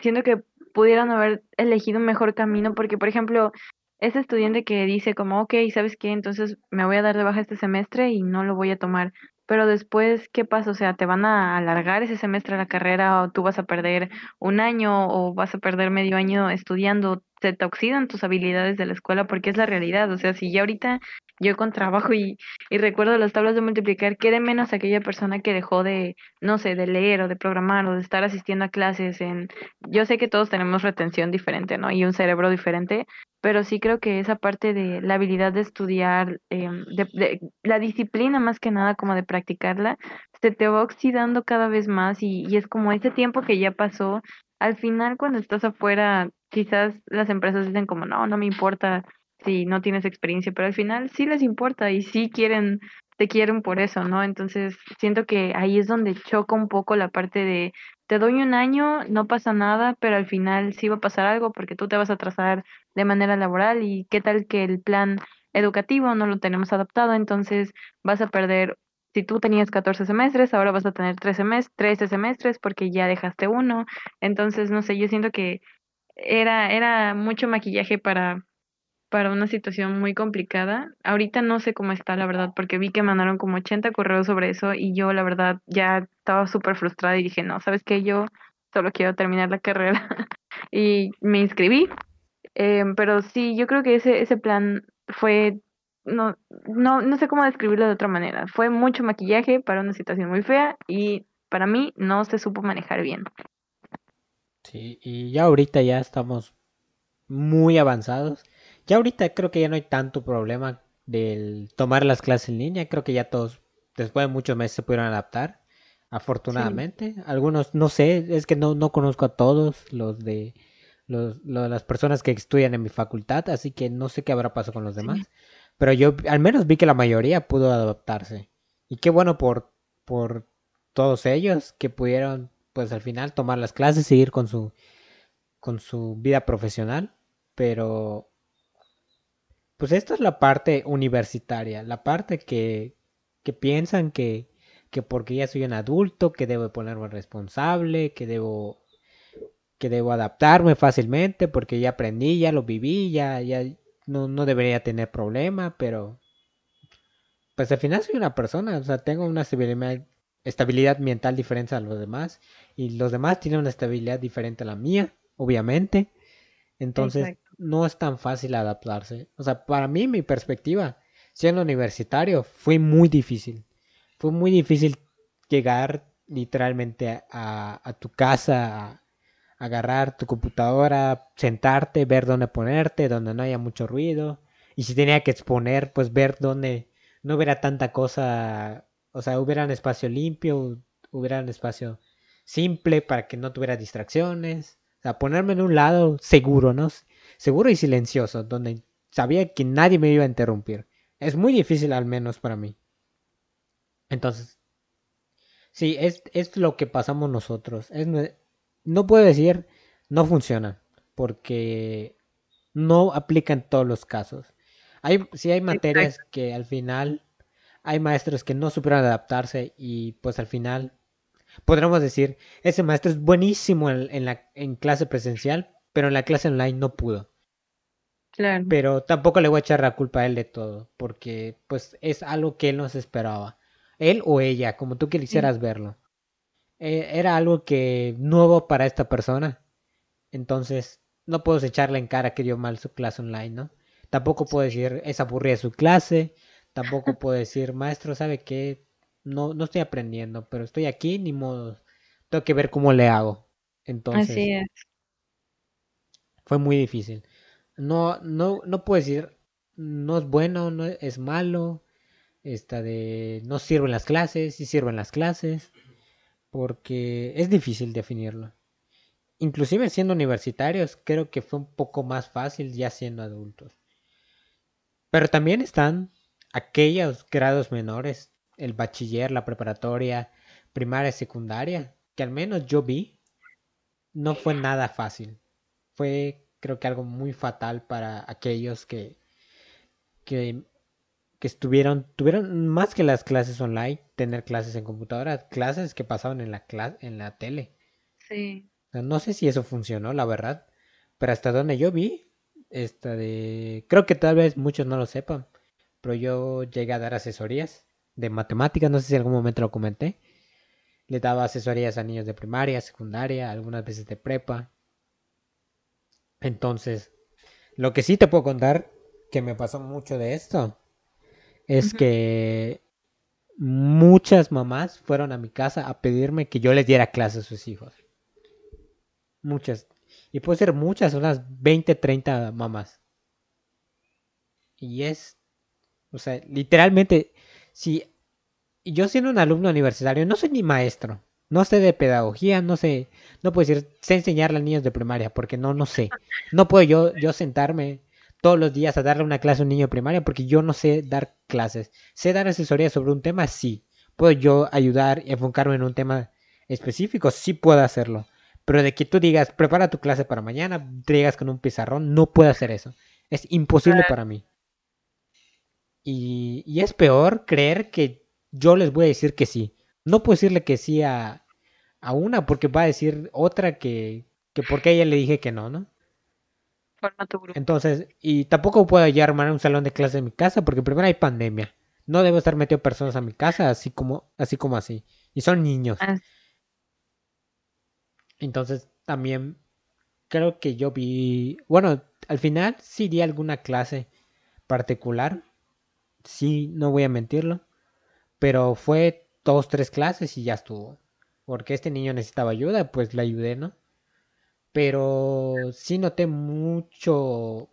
siento que pudieran haber elegido un mejor camino porque, por ejemplo, ese estudiante que dice como, ok, ¿sabes qué? Entonces me voy a dar de baja este semestre y no lo voy a tomar. Pero después, ¿qué pasa? O sea, ¿te van a alargar ese semestre la carrera o tú vas a perder un año o vas a perder medio año estudiando? Se te oxidan tus habilidades de la escuela porque es la realidad. O sea, si ya ahorita yo con trabajo y, y recuerdo las tablas de multiplicar, qué de menos aquella persona que dejó de, no sé, de leer o de programar o de estar asistiendo a clases en, yo sé que todos tenemos retención diferente, ¿no? Y un cerebro diferente, pero sí creo que esa parte de la habilidad de estudiar, de, de, la disciplina más que nada como de practicarla, se te va oxidando cada vez más y, y es como ese tiempo que ya pasó, al final cuando estás afuera, quizás las empresas dicen como, no, no me importa si no tienes experiencia, pero al final sí les importa y sí quieren, te quieren por eso, ¿no? Entonces siento que ahí es donde choca un poco la parte de, te doy un año, no pasa nada, pero al final sí va a pasar algo porque tú te vas a trazar de manera laboral y qué tal que el plan educativo no lo tenemos adaptado, entonces vas a perder si tú tenías 14 semestres, ahora vas a tener 13 semestres, 13 semestres porque ya dejaste uno. Entonces, no sé, yo siento que era, era mucho maquillaje para, para una situación muy complicada. Ahorita no sé cómo está, la verdad, porque vi que mandaron como 80 correos sobre eso y yo, la verdad, ya estaba súper frustrada y dije, no, ¿sabes qué? Yo solo quiero terminar la (laughs) carrera y me inscribí. Eh, pero sí, yo creo que ese, ese plan fue, no, no, no sé cómo describirlo de otra manera. Fue mucho maquillaje para una situación muy fea y para mí no se supo manejar bien. Sí, y ya ahorita ya estamos muy avanzados ya ahorita creo que ya no hay tanto problema del tomar las clases en línea. Creo que ya todos, después de muchos meses, se pudieron adaptar. Afortunadamente. Algunos, no sé, es que no, no conozco a todos los de los, las personas que estudian en mi facultad, así que no sé qué habrá pasado con los demás. Pero yo al menos vi que la mayoría pudo adaptarse. Y qué bueno por, por todos ellos que pudieron, pues al final, tomar las clases, seguir con su, con su vida profesional. Pero pues esta es la parte universitaria, la parte que, que piensan que, que porque ya soy un adulto, que debo ponerme responsable, que debo que debo adaptarme fácilmente porque ya aprendí, ya lo viví, ya, ya no, no debería tener problema, pero pues al final soy una persona, o sea, tengo una estabilidad, estabilidad mental diferente a los demás y los demás tienen una estabilidad diferente a la mía, obviamente. Entonces, no es tan fácil adaptarse. O sea, para mí, mi perspectiva, siendo universitario, fue muy difícil. Fue muy difícil llegar literalmente a, tu casa, a, agarrar tu computadora, sentarte, ver dónde ponerte, donde no haya mucho ruido. Y si tenía que exponer, pues ver dónde no hubiera tanta cosa, o sea, hubiera un espacio limpio, hubiera un espacio simple para que no tuviera distracciones. O sea, ponerme en un lado seguro, ¿no? Seguro y silencioso, donde sabía que nadie me iba a interrumpir. Es muy difícil al menos para mí. Entonces, sí, es, es lo que pasamos nosotros. Es, no puedo decir no funciona, porque no aplica en todos los casos. Hay, sí hay materias que al final hay maestros que no supieron adaptarse y pues al final podremos decir, ese maestro es buenísimo en, la, en clase presencial, pero en la clase online no pudo. Claro. Pero tampoco le voy a echar la culpa a él de todo, porque pues es algo que él no se esperaba. Él o ella, como tú quisieras verlo. Eh, era algo que nuevo para esta persona. Entonces, no puedo echarle en cara que dio mal su clase online, ¿no? Tampoco puedo decir, es aburrida su clase. Tampoco (laughs) puedo decir, maestro, ¿sabe qué? No, no estoy aprendiendo, pero estoy aquí, ni modo. Tengo que ver cómo le hago. Entonces, Así es. fue muy difícil. No, no, no puedo decir, no es bueno, no es malo, esta de no sirven las clases, sí sirven las clases, porque es difícil definirlo. Inclusive siendo universitarios, creo que fue un poco más fácil ya siendo adultos. Pero también están aquellos grados menores, el bachiller, la preparatoria, primaria, secundaria, que al menos yo vi, no fue nada fácil. Fue creo que algo muy fatal para aquellos que, que, que estuvieron, tuvieron más que las clases online, tener clases en computadora, clases que pasaban en la, en la tele. Sí. no sé si eso funcionó, la verdad, pero hasta donde yo vi, esta de, creo que tal vez muchos no lo sepan, pero yo llegué a dar asesorías de matemáticas, no sé si en algún momento lo comenté. Le daba asesorías a niños de primaria, secundaria, algunas veces de prepa. Entonces, lo que sí te puedo contar, que me pasó mucho de esto, es que muchas mamás fueron a mi casa a pedirme que yo les diera clases a sus hijos. Muchas. Y puede ser muchas, unas 20, 30 mamás. Y es, o sea, literalmente, si yo siendo un alumno universitario, no soy ni maestro, no sé de pedagogía, no sé, no puedo decir, sé enseñarle a niños de primaria, porque no, no sé. No puedo yo, yo sentarme todos los días a darle una clase a un niño de primaria porque yo no sé dar clases. Sé dar asesoría sobre un tema, sí. Puedo yo ayudar y enfocarme en un tema específico, sí puedo hacerlo. Pero de que tú digas, prepara tu clase para mañana, te llegas con un pizarrón, no puedo hacer eso. Es imposible para mí. Y, y, es peor creer que yo les voy a decir que sí. No puedo decirle que sí a, a una porque va a decir otra que, que porque ella le dije que no, ¿no? Entonces, y tampoco puedo ya armar un salón de clase en mi casa porque primero hay pandemia. No debo estar metiendo personas a mi casa así como así. Como así. Y son niños. Ah. Entonces, también creo que yo vi, bueno, al final sí di alguna clase particular. Sí, no voy a mentirlo. Pero fue dos, tres clases y ya estuvo. Porque este niño necesitaba ayuda, pues le ayudé, ¿no? pero sí noté mucho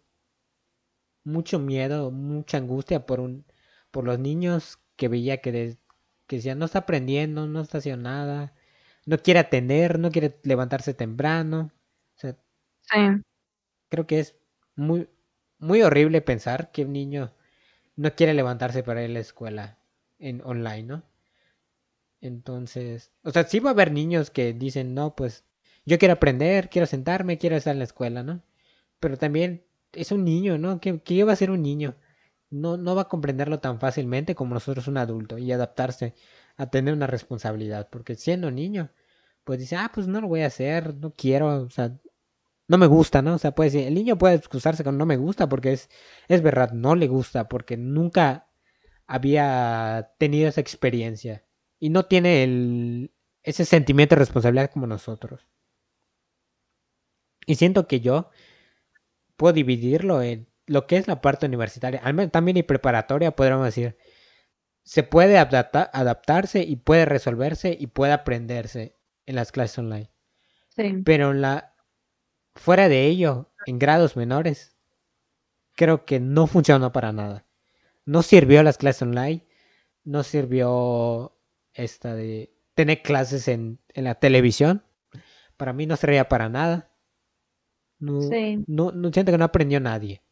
mucho miedo, mucha angustia por un por los niños que veía que, que decían no está aprendiendo, no está haciendo nada, no quiere atender, no quiere levantarse temprano. sí. Creo que es muy muy horrible pensar que un niño no quiere levantarse para ir a la escuela en online, ¿no? Entonces, o sea, sí va a haber niños que dicen, "No, pues yo quiero aprender, quiero sentarme, quiero estar en la escuela, ¿no? Pero también es un niño, ¿no? ¿Qué, qué va a ser un niño? No, no va a comprenderlo tan fácilmente como nosotros un adulto y adaptarse a tener una responsabilidad. Porque siendo niño, pues dice, ah, pues no lo voy a hacer, no quiero, o sea, no me gusta, ¿no? O sea, puede decir, el niño puede excusarse con no me gusta porque es, es verdad, no le gusta porque nunca había tenido esa experiencia y no tiene el, ese sentimiento de responsabilidad como nosotros. Y siento que yo puedo dividirlo en lo que es la parte universitaria, al menos también y preparatoria, podríamos decir. Se puede adaptarse y puede resolverse y puede aprenderse en las clases online. Sí. Pero la, fuera de ello, en grados menores, creo que no funcionó para nada. No sirvió las clases online, no sirvió esta de tener clases en, en la televisión. Para mí no servía para nada. No, no, no siento que no aprendió nadie.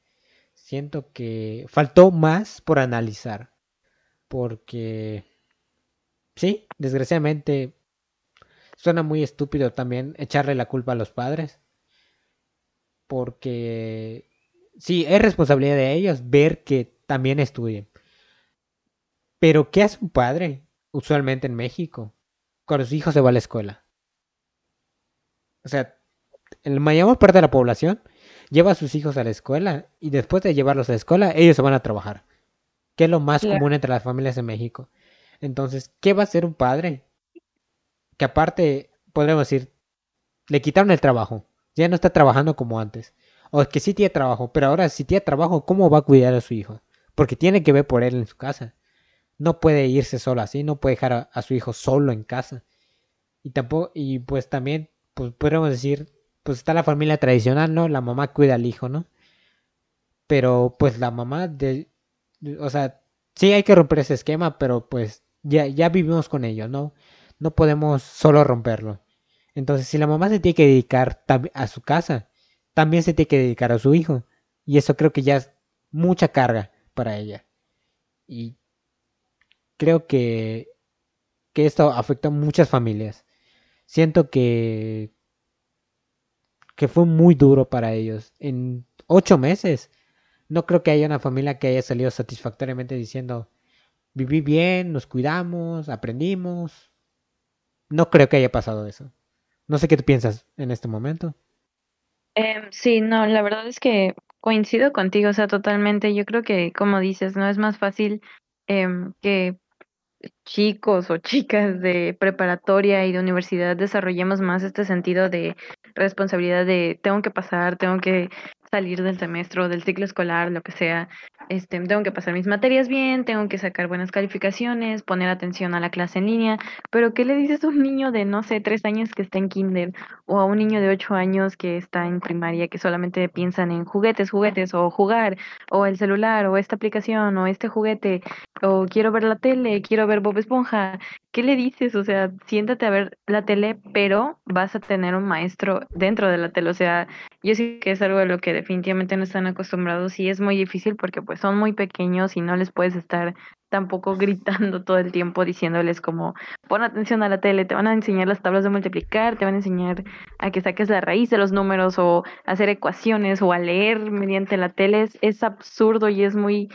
Siento que faltó más por analizar. Porque, sí, desgraciadamente, suena muy estúpido también echarle la culpa a los padres. Porque, sí, es responsabilidad de ellos ver que también estudien. Pero, ¿qué hace un padre usualmente en México cuando su hijo se va a la escuela? O sea, la mayor parte de la población lleva a sus hijos a la escuela y después de llevarlos a la escuela, ellos se van a trabajar, que es lo más común entre las familias en México. Entonces, ¿qué va a hacer un padre? Que aparte, podemos decir, le quitaron el trabajo, ya no está trabajando como antes. O es que sí tiene trabajo, pero ahora si tiene trabajo, ¿cómo va a cuidar a su hijo? Porque tiene que ver por él en su casa. No puede irse solo así, no puede dejar a, su hijo solo en casa. Y tampoco, y pues también, pues podemos decir, pues está la familia tradicional, ¿no? La mamá cuida al hijo, ¿no? Pero pues la mamá de, o sea, sí hay que romper ese esquema, pero pues ya, ya vivimos con ello, ¿no? No podemos solo romperlo. Entonces, si la mamá se tiene que dedicar a su casa, también se tiene que dedicar a su hijo. Y eso creo que ya es mucha carga para ella. Y creo que, que esto afecta a muchas familias. Siento que que fue muy duro para ellos. En ocho meses, no creo que haya una familia que haya salido satisfactoriamente diciendo, viví bien, nos cuidamos, aprendimos. No creo que haya pasado eso. No sé qué tú piensas en este momento. Em, sí, no, la verdad es que coincido contigo, o sea, totalmente. Yo creo que, como dices, no es más fácil em, que chicos o chicas de preparatoria y de universidad desarrollemos más este sentido de responsabilidad de tengo que pasar, tengo que salir del semestre o del ciclo escolar, lo que sea, este, tengo que pasar mis materias bien, tengo que sacar buenas calificaciones, poner atención a la clase en línea, pero ¿qué le dices a un niño de, no sé, tres años que está en kinder o a un niño de ocho años que está en primaria que solamente piensan en juguetes, juguetes o jugar o el celular o esta aplicación o este juguete o quiero ver la tele, quiero ver Bob Esponja? ¿Qué le dices? O sea, siéntate a ver la tele, pero vas a tener un maestro dentro de la tele. O sea, yo sí que es algo de lo que definitivamente no están acostumbrados y es muy difícil porque pues son muy pequeños y no les puedes estar tampoco gritando todo el tiempo diciéndoles como pon atención a la tele, te van a enseñar las tablas de multiplicar, te van a enseñar a que saques la raíz de los números o hacer ecuaciones o a leer mediante la tele. Es, es absurdo y es muy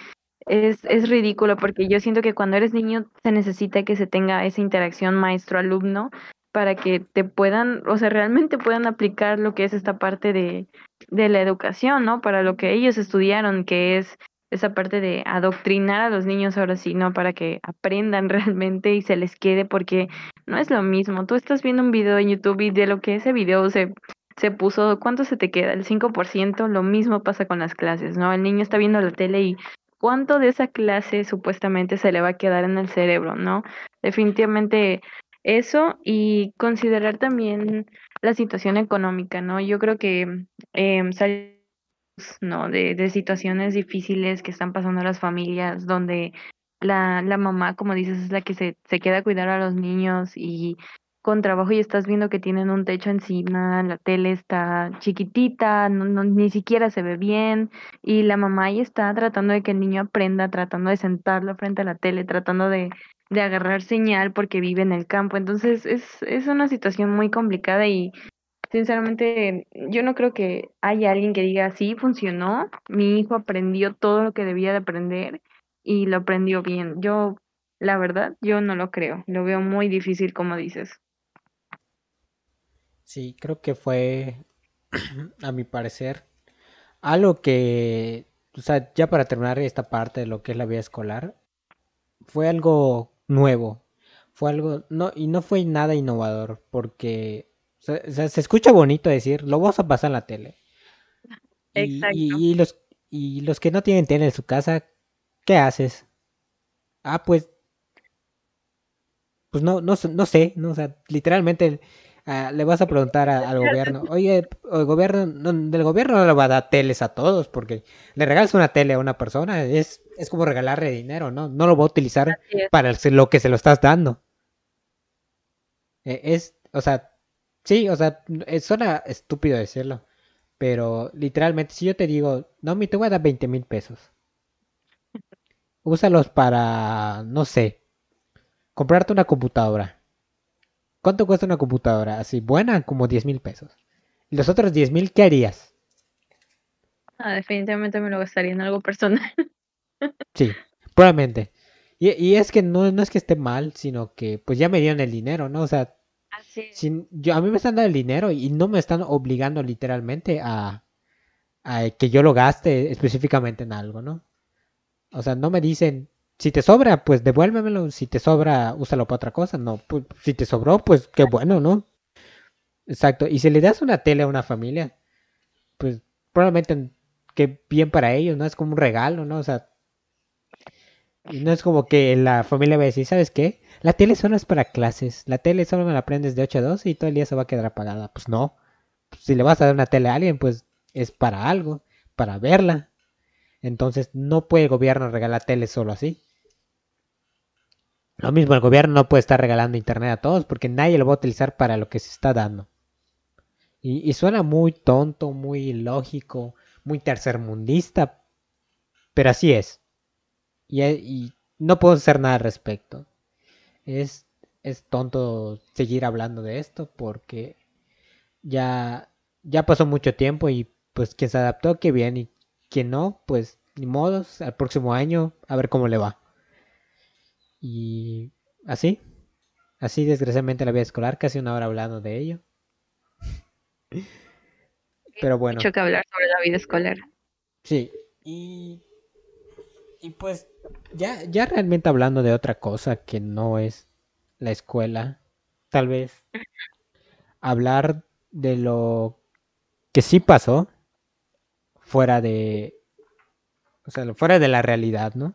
es, es ridículo porque yo siento que cuando eres niño se necesita que se tenga esa interacción maestro-alumno para que te puedan, o sea, realmente puedan aplicar lo que es esta parte de, de la educación, ¿no? Para lo que ellos estudiaron, que es esa parte de adoctrinar a los niños ahora sí, ¿no? Para que aprendan (laughs) realmente y se les quede, porque no es lo mismo. Tú estás viendo un video en YouTube y de lo que ese video se, se puso, ¿cuánto se te queda? El 5%, lo mismo pasa con las clases, ¿no? El niño está viendo la tele y cuánto de esa clase supuestamente se le va a quedar en el cerebro, ¿no? Definitivamente eso y considerar también la situación económica, ¿no? Yo creo que eh, ¿no? De, de situaciones difíciles que están pasando las familias, donde la, la mamá, como dices, es la que se, se queda a cuidar a los niños y con trabajo y estás viendo que tienen un techo encima, la tele está chiquitita, no, no, ni siquiera se ve bien y la mamá ahí está tratando de que el niño aprenda, tratando de sentarlo frente a la tele, tratando de, de agarrar señal porque vive en el campo. Entonces es, es una situación muy complicada y sinceramente yo no creo que haya alguien que diga, sí, funcionó, mi hijo aprendió todo lo que debía de aprender y lo aprendió bien. Yo, la verdad, yo no lo creo, lo veo muy difícil como dices. Sí, creo que fue, (clears throat) a mi parecer, algo que, o sea, ya para terminar esta parte de lo que es la vida escolar, fue algo nuevo, fue algo, no, y no fue nada innovador, porque, o sea, se escucha bonito decir, lo vamos a pasar en la tele. Y, y, y, los, y los que no tienen tele en su casa, ¿qué haces? Ah, pues, pues no, no, no sé, no, o sea, literalmente Ah, le vas a preguntar al (laughs) gobierno, oye, el gobierno, no, del gobierno no le va a dar teles a todos, porque le regalas una tele a una persona, es, es como regalarle dinero, ¿no? No lo va a utilizar para lo que se lo estás dando. E, es, o sea, sí, o sea, suena estúpido decirlo, pero literalmente, si yo te digo, no, mi te voy a dar 20 mil pesos, (laughs) úsalos para, no sé, comprarte una computadora ¿Cuánto cuesta una computadora? Así, buena, como 10 mil pesos. ¿Y los otros 10 mil, qué harías? Ah, definitivamente me lo gastaría en algo personal. (laughs) sí, probablemente. Y, es que no, no es que esté mal, sino que pues ya me dieron el dinero, ¿no? O sea, sin, yo, a mí me están dando el dinero y no me están obligando literalmente a, a que yo lo gaste específicamente en algo, ¿no? O sea, no me dicen, si te sobra, pues devuélvemelo. Si te sobra, úsalo para otra cosa. No, pues, si te sobró, pues qué bueno, ¿no? Exacto. Y si le das una tele a una familia, pues probablemente qué bien para ellos, ¿no? Es como un regalo, ¿no? O sea, no es como que la familia va a decir, ¿sabes qué? La tele solo es para clases. La tele solo me la aprendes de 8 a 2 y todo el día se va a quedar apagada. Pues no. Si le vas a dar una tele a alguien, pues es para algo, para verla. Entonces no puede el gobierno regalar tele solo así. Lo mismo, el gobierno no puede estar regalando internet a todos porque nadie lo va a utilizar para lo que se está dando. Y, suena muy tonto, muy ilógico, muy tercermundista, pero así es. Y, y, no puedo hacer nada al respecto. Es, es tonto seguir hablando de esto porque ya, ya pasó mucho tiempo y pues quien se adaptó, qué bien, y quien no, pues ni modos, al próximo año a ver cómo le va. Y así, así desgraciadamente la vida escolar, casi una hora hablando de ello. Pero bueno. Mucho que hablar sobre la vida escolar. Sí, y, y pues ya, ya realmente hablando de otra cosa que no es la escuela, tal vez hablar de lo que sí pasó fuera de, o sea, fuera de la realidad, ¿no?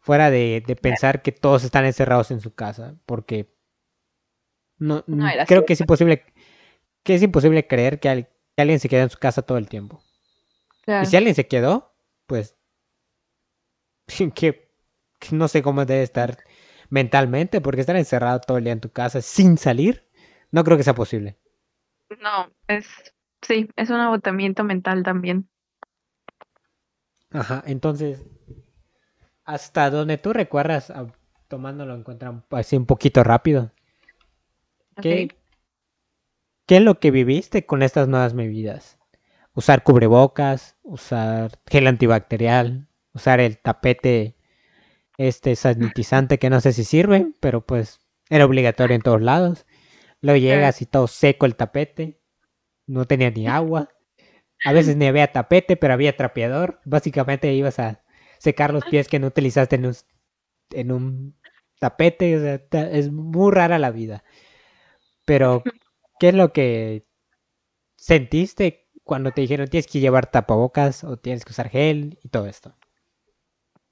Fuera de, pensar que todos están encerrados en su casa, porque no, creo que es imposible, que es imposible creer que, alguien se quede en su casa todo el tiempo. Y si alguien se quedó, pues (laughs) que, no sé cómo debe estar mentalmente, porque estar encerrado todo el día en tu casa sin salir, no creo que sea posible. No, es sí, es un agotamiento mental también. Ajá, entonces, hasta donde tú recuerdas, ah, tomándolo en cuenta así un poquito rápido, ¿qué, ¿qué es lo que viviste con estas nuevas medidas? Usar cubrebocas, usar gel antibacterial, usar el tapete este sanitizante que no sé si sirve, pero pues era obligatorio en todos lados. Luego llegas y todo seco el tapete, no tenía ni agua. A veces ni había tapete, pero había trapeador. Básicamente ibas a secar los pies que no utilizaste en un, en un tapete. es muy rara la vida. Pero, ¿qué es lo que sentiste cuando te dijeron tienes que llevar tapabocas o tienes que usar gel y todo esto?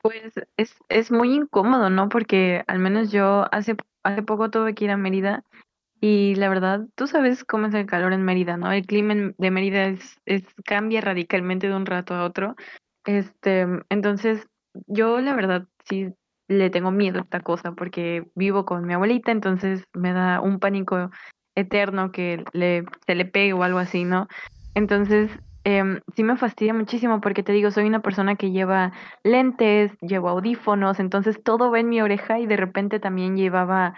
Pues es, es muy incómodo, ¿no? Porque al menos yo hace, hace poco tuve que ir a Mérida y la verdad, tú sabes cómo es el calor en Mérida, ¿no? El clima de Mérida es, es cambia radicalmente de un rato a otro. Este, entonces, yo la verdad sí le tengo miedo a esta cosa porque vivo con mi abuelita, entonces me da un pánico eterno que le, se le pegue o algo así, ¿no? Entonces, eh, sí me fastidia muchísimo porque te digo, soy una persona que lleva lentes, llevo audífonos, entonces todo va en mi oreja y de repente también llevaba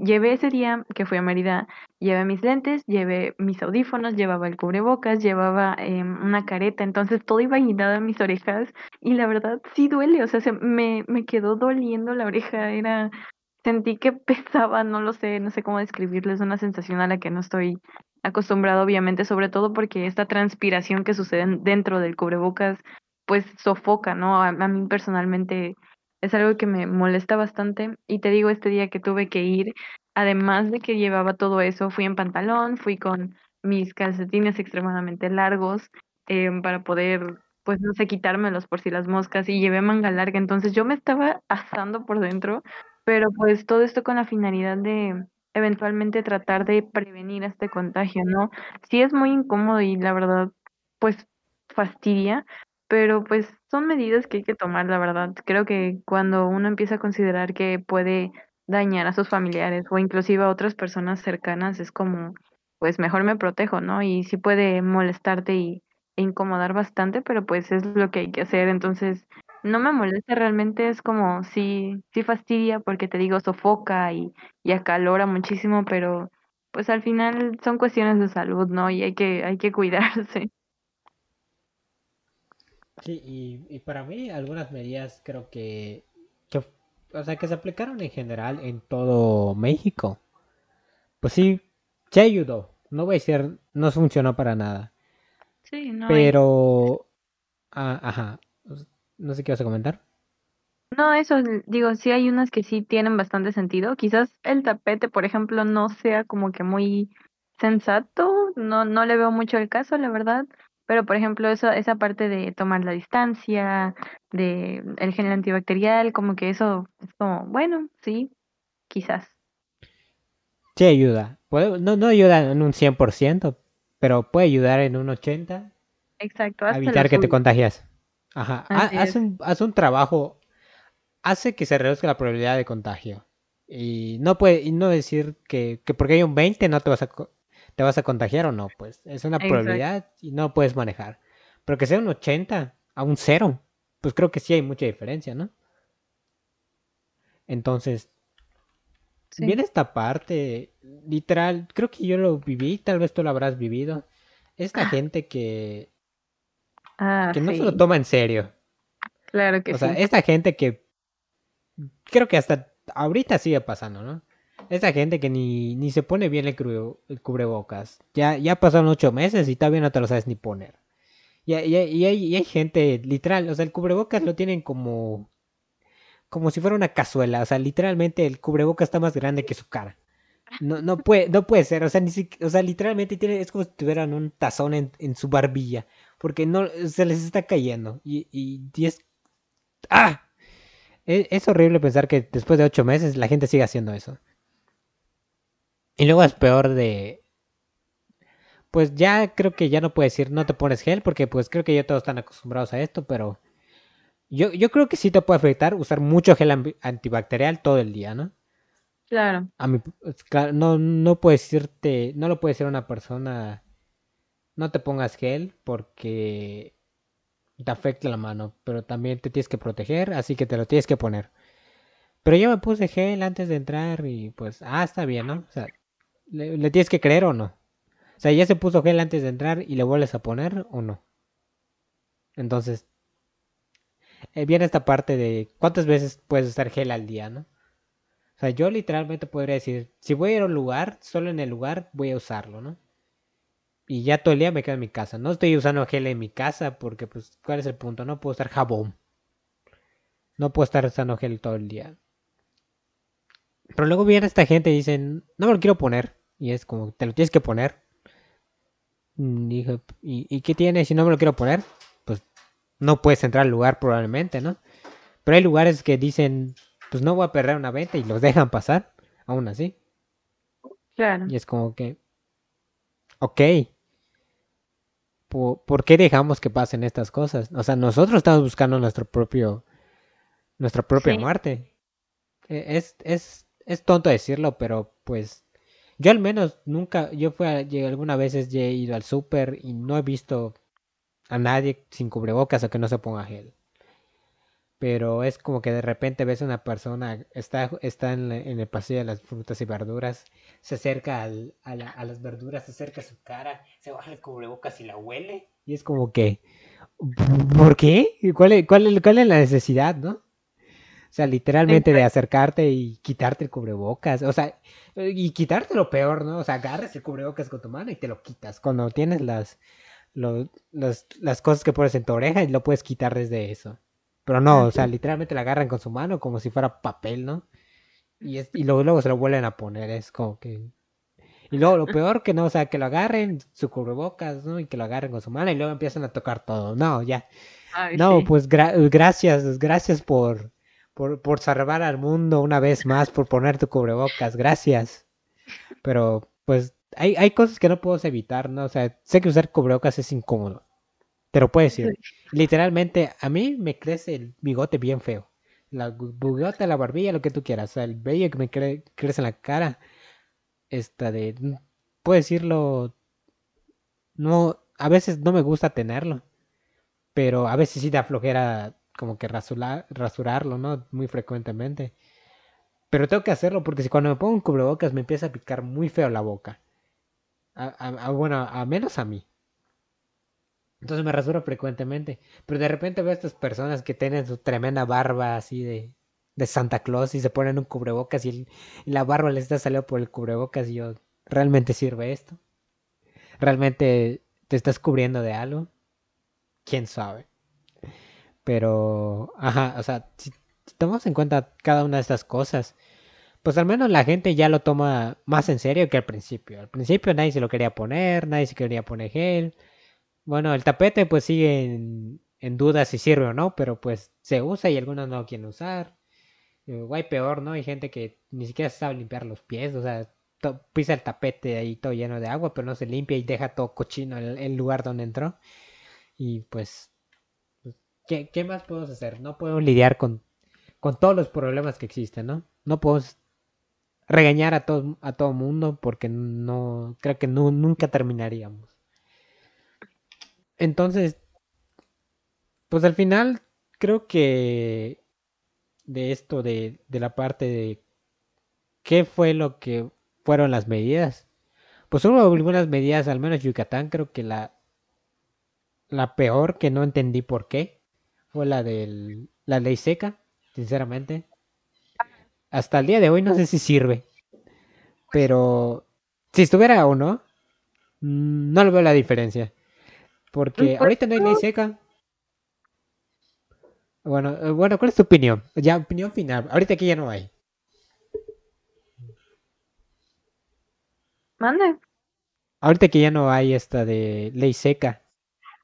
llevé ese día que fui a Mérida, llevé mis lentes, llevé mis audífonos, llevaba el cubrebocas, llevaba em, una careta, entonces todo iba guindado en mis orejas y la verdad sí duele, o sea, se, me, me quedó doliendo la oreja, era, sentí que (laughs) pesaba, no lo sé, no sé cómo describirles, una sensación a la que no estoy acostumbrado obviamente, sobre todo porque esta transpiración que sucede dentro del cubrebocas pues sofoca, ¿no? a mí personalmente es algo que me molesta bastante. Y te digo, este día que tuve que ir, además de que llevaba todo eso, fui en pantalón, fui con mis calcetines extremadamente largos em, para poder, pues no sé, quitármelos por si las moscas y llevé manga larga. Entonces yo me estaba asando por dentro, pero pues todo esto con la finalidad de eventualmente tratar de prevenir este contagio, ¿no? Sí es muy incómodo y la verdad, pues fastidia, pero pues son medidas que hay que tomar, la verdad. Creo que cuando uno empieza a considerar que puede dañar a sus familiares o inclusive a otras personas cercanas, es como, pues mejor me protejo, ¿no? Y sí puede molestarte y, e incomodar bastante, pero pues es lo que hay que hacer. Entonces, no me molesta realmente, es como, sí, sí fastidia porque te digo, sofoca y, y acalora muchísimo, pero pues al final son cuestiones de salud, ¿no? Y hay que, hay que cuidarse. Sí, y, para mí algunas medidas creo que, o sea, que se aplicaron en general en todo México. Pues sí, se ayudó. No voy a decir, no funcionó para nada. Sí, no. Pero, ah, ajá, no sé qué vas a comentar. No, eso, digo, sí hay unas que sí tienen bastante sentido. Quizás el tapete, por ejemplo, no sea como que muy sensato, no, no le veo mucho el caso, la verdad. Pero, por ejemplo, eso, esa parte de tomar la distancia, de el gel antibacterial, como que eso es como, bueno, sí, quizás. Sí ayuda. no, no ayuda en un 100%, pero puede ayudar en un 80%. Exacto. A evitar que te contagias. Ajá. Hace un, un trabajo, hace que se reduzca la probabilidad de contagio. Y no puede, y no decir que, que porque hay un 20 no te vas a ¿Te vas a contagiar o no? Pues es una probabilidad y no puedes manejar. Pero que sea un 80 a un 0, pues creo que sí hay mucha diferencia, ¿no? Entonces, viene esta parte, literal, creo que yo lo viví, tal vez tú lo habrás vivido. Esta ah. gente que, ah, que no se lo toma en serio. Claro que sí. O sea, esta gente que creo que hasta ahorita sigue pasando, ¿no? Esa gente que ni, ni se pone bien el, cubrebocas. Ya, ya pasaron ocho meses y todavía no te lo sabes ni poner. Y, y, y, hay, gente, literal, o sea, el cubrebocas lo tienen como, como si fuera una cazuela. O sea, literalmente el cubrebocas está más grande que su cara. No, no puede, no puede ser, o sea, ni o sea, literalmente tiene, es como si tuvieran un tazón en, en su barbilla, porque no se les está cayendo. Y, y, es. ¡Ah! Es, es, horrible pensar que después de ocho meses la gente sigue haciendo eso. Y luego es peor de. Pues ya creo que ya no puedes decir no te pones gel, porque pues creo que ya todos están acostumbrados a esto, pero. Yo, yo creo que sí te puede afectar usar mucho gel antibacterial todo el día, ¿no? Claro. A mí, no, no puedes decirte, no lo puede decir una persona, no te pongas gel porque te afecta la mano, pero también te tienes que proteger, así que te lo tienes que poner. Pero yo me puse gel antes de entrar y pues, ah, está bien, ¿no? O sea, ¿le, tienes que creer o no? O sea, ya se puso gel antes de entrar y le vuelves a poner o no. Entonces, eh, viene esta parte de cuántas veces puedes usar gel al día, ¿no? O sea, yo literalmente podría decir, si voy a ir a un lugar, solo en el lugar voy a usarlo, ¿no? Y ya todo el día me quedo en mi casa. No estoy usando gel en mi casa porque, pues, ¿cuál es el punto? No puedo usar jabón. No puedo estar usando gel todo el día. Pero luego viene esta gente y dicen, no me lo quiero poner. Y es como, te lo tienes que poner. Mm, ¿y, ¿y qué tiene si no me lo quiero poner? Pues no puedes entrar al lugar probablemente, ¿no? Pero hay lugares que dicen, pues no voy a perder una venta y los (laughs) dejan pasar, aún así. Claro. Y es como que, ok, ¿por, qué dejamos que pasen estas cosas? O sea, nosotros estamos buscando nuestro propio, nuestra propia muerte. E, es, es, es tonto decirlo, pero pues yo al menos nunca, yo fui a, algunas veces he ido al súper y no he visto a nadie sin cubrebocas o que no se ponga gel pero es como que de repente ves a una persona, está, está en, el pasillo de las frutas y verduras, se acerca al, a, las verduras, se acerca a su cara, se baja el cubrebocas y la huele, y es como que, ¿por qué? ¿Cuál es, cuál, cuál es la necesidad, no? O sea, literalmente de acercarte y quitarte el cubrebocas. O sea, y quitarte lo peor, ¿no? O sea, agarras el cubrebocas con tu mano y te lo quitas. Cuando tienes las, las cosas que pones en tu oreja y lo puedes quitar desde eso. Pero no, o sea, literalmente la agarran con su mano como si fuera papel, ¿no? Y, es, y luego, luego se lo vuelven a poner, es como que... Y luego lo peor que no, o sea, que lo agarren su cubrebocas, ¿no? Y que lo agarren con su mano y luego empiezan a tocar todo. No, ya. no, pues gracias, gracias por, por, por salvar al mundo una vez más, por poner tu cubrebocas, gracias. Pero, pues, hay, hay cosas que no puedo evitar, ¿no? O sea, sé que usar cubrebocas es incómodo. Te lo puedo decir. Literalmente, a mí me crece el bigote bien feo. La bigote, la barbilla, lo que tú quieras. O sea, el vello que me crece en la cara. Esta de. Puedo decirlo. No. A veces no me gusta tenerlo. Pero a veces sí da flojera como que rasurar, rasurarlo, ¿no? Muy frecuentemente. Pero tengo que hacerlo porque si cuando me pongo un cubrebocas me empieza a picar muy feo la boca. bueno, a menos a mí. Entonces me rasuro frecuentemente. Pero de repente veo a estas personas que tienen su tremenda barba así de, de Santa Claus y se ponen un cubrebocas y, la barba les está saliendo por el cubrebocas y yo, ¿realmente sirve esto? ¿Realmente te estás cubriendo de algo? ¿Quién sabe? Pero, ajá, o sea, si, tomamos en cuenta cada una de estas cosas, pues al menos la gente ya lo toma más en serio que al principio. Al principio nadie se lo quería poner, nadie se quería poner gel bueno, el tapete pues sigue en, duda si sirve o no, pero pues se usa y algunos no lo quieren usar. Eh, hay peor, ¿no? Hay gente que ni siquiera sabe limpiar los pies, o sea, pisa el tapete ahí todo lleno de agua, pero no se limpia y deja todo cochino el, lugar donde entró. Y pues ¿qué, ¿qué, más podemos hacer? No podemos lidiar con, con todos los problemas que existen, ¿no? No podemos regañar a todo, a todo mundo porque no, creo que nunca terminaríamos. Entonces, pues al final creo que de esto, de, de la parte de qué fue lo que fueron las medidas. Pues hubo algunas medidas, al menos Yucatán, creo que la, la peor que no entendí por qué fue la de la ley seca, sinceramente. Hasta el día de hoy no sé si sirve. Pero si estuviera o no, mm, no le veo la diferencia. Porque ahorita no hay ley seca. Bueno, eh, bueno, ¿cuál es tu opinión? Ya, opinión final. Ahorita aquí ya no hay. Mande. Ahorita que ya no hay esta de ley seca,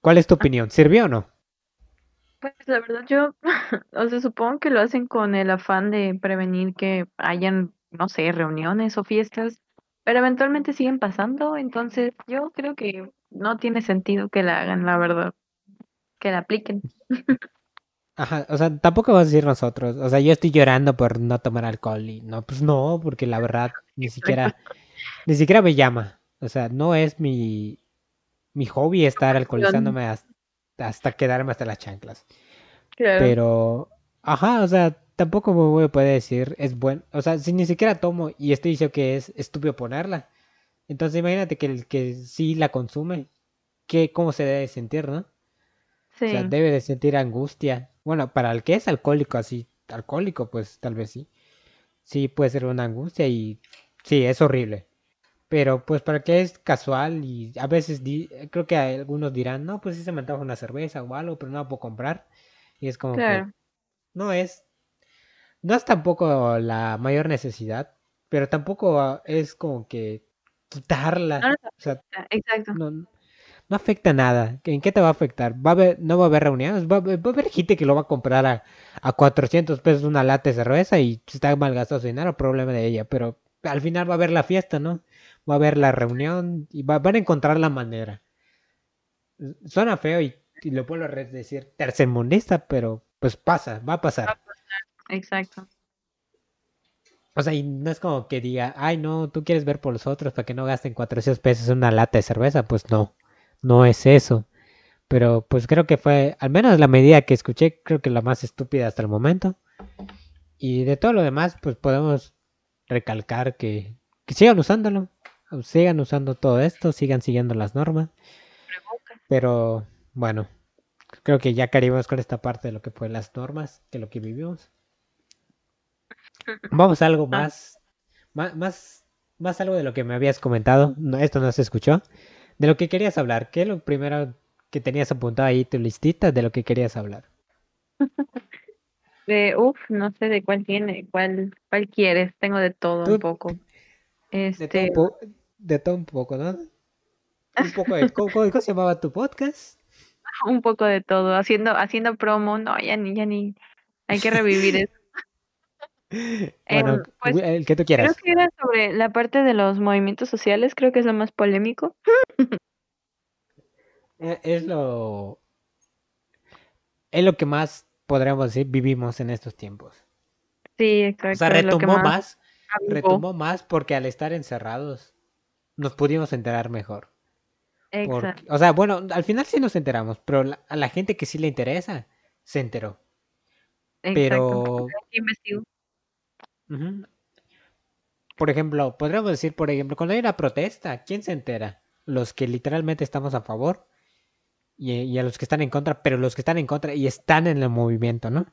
¿cuál es tu opinión? ¿Sirvió o no? Pues la verdad yo, (laughs) o sea, supongo que lo hacen con el afán de prevenir que hayan, no sé, reuniones o fiestas, pero eventualmente siguen pasando, entonces yo creo que no tiene sentido que la hagan, la verdad, que la apliquen. (laughs) Ajá, o sea, tampoco vas a decir nosotros, o sea, yo estoy llorando por no tomar alcohol y no, pues no, porque la verdad ni siquiera, ni siquiera me llama, o sea, no es mi, mi hobby estar alcoholizándome hasta, hasta quedarme hasta las chanclas. Pero, ajá, o sea, tampoco me voy a poder decir es bueno, o sea, si ni siquiera tomo y estoy diciendo que es estúpido ponerla, entonces imagínate que el que sí la consume, que cómo se debe sentir, ¿no? Sí. O sea, debe de sentir angustia. Bueno, para el que es alcohólico, así, alcohólico, pues tal vez sí. Sí, puede ser una angustia y sí, es horrible. Pero pues para que es casual y a veces creo que algunos dirán, no, pues sí se me antoja una cerveza o algo, pero no la puedo comprar. Y es como que no es, no es tampoco la mayor necesidad, pero tampoco es como que quitarla. Exacto. No, no afecta nada. ¿En qué te va a afectar? Va a haber, no va a haber reuniones, va a, haber gente que lo va a comprar a, a 400 pesos una lata de cerveza y está malgastado su dinero, problema de ella. Pero al final va a haber la fiesta, ¿no? Va a haber la reunión y va, van a encontrar la manera. Suena feo y, y lo puedo decir tercermundista, pero pues pasa, va a pasar. Exacto. O sea, y no es como que diga, ay, no, tú quieres ver por los otros para que no gasten 400 pesos una lata de cerveza. Pues no, no es eso. Pero pues creo que fue, al menos la medida que escuché, creo que la más estúpida hasta el momento. Y de todo lo demás, pues podemos recalcar que, que sigan usándolo. Sigan usando todo esto, sigan siguiendo las normas. Pero bueno, creo que ya carimos con esta parte de lo que fue las normas, que lo que vivimos. (laughs) Vamos a algo ah. más, más, más, algo de lo que me habías comentado. No, esto no se escuchó. De lo que querías hablar. ¿Qué es lo primero que tenías apuntado ahí tu listita de lo que querías hablar? (laughs) De, uff, no sé de cuál tiene, cuál, cuál quieres. Tengo de todo un poco. Este... De, todo, de todo un poco, ¿no? (laughs) Un poco de, ¿cómo, ¿cómo, se llamaba tu podcast? Un poco de todo, haciendo, haciendo promo, no, ya ni, ya ni, hay que revivir eso. (laughs) Bueno, em, pues, el que tú quieras. Creo que era sobre la parte de los movimientos sociales, creo que es lo más polémico. (laughs) E, es lo es lo que más podríamos decir vivimos en estos tiempos. Sí, exacto. O sea, retomó más, retomó más porque al estar encerrados nos pudimos enterar mejor. Exacto. o sea, bueno, al final sí nos enteramos, pero a la gente que sí le interesa se enteró. Exacto. Pero por ejemplo, podríamos decir, por ejemplo, cuando hay una protesta, ¿quién se entera? Los que literalmente estamos a favor y, a los que están en contra, pero los que están en contra y están en el movimiento, ¿no?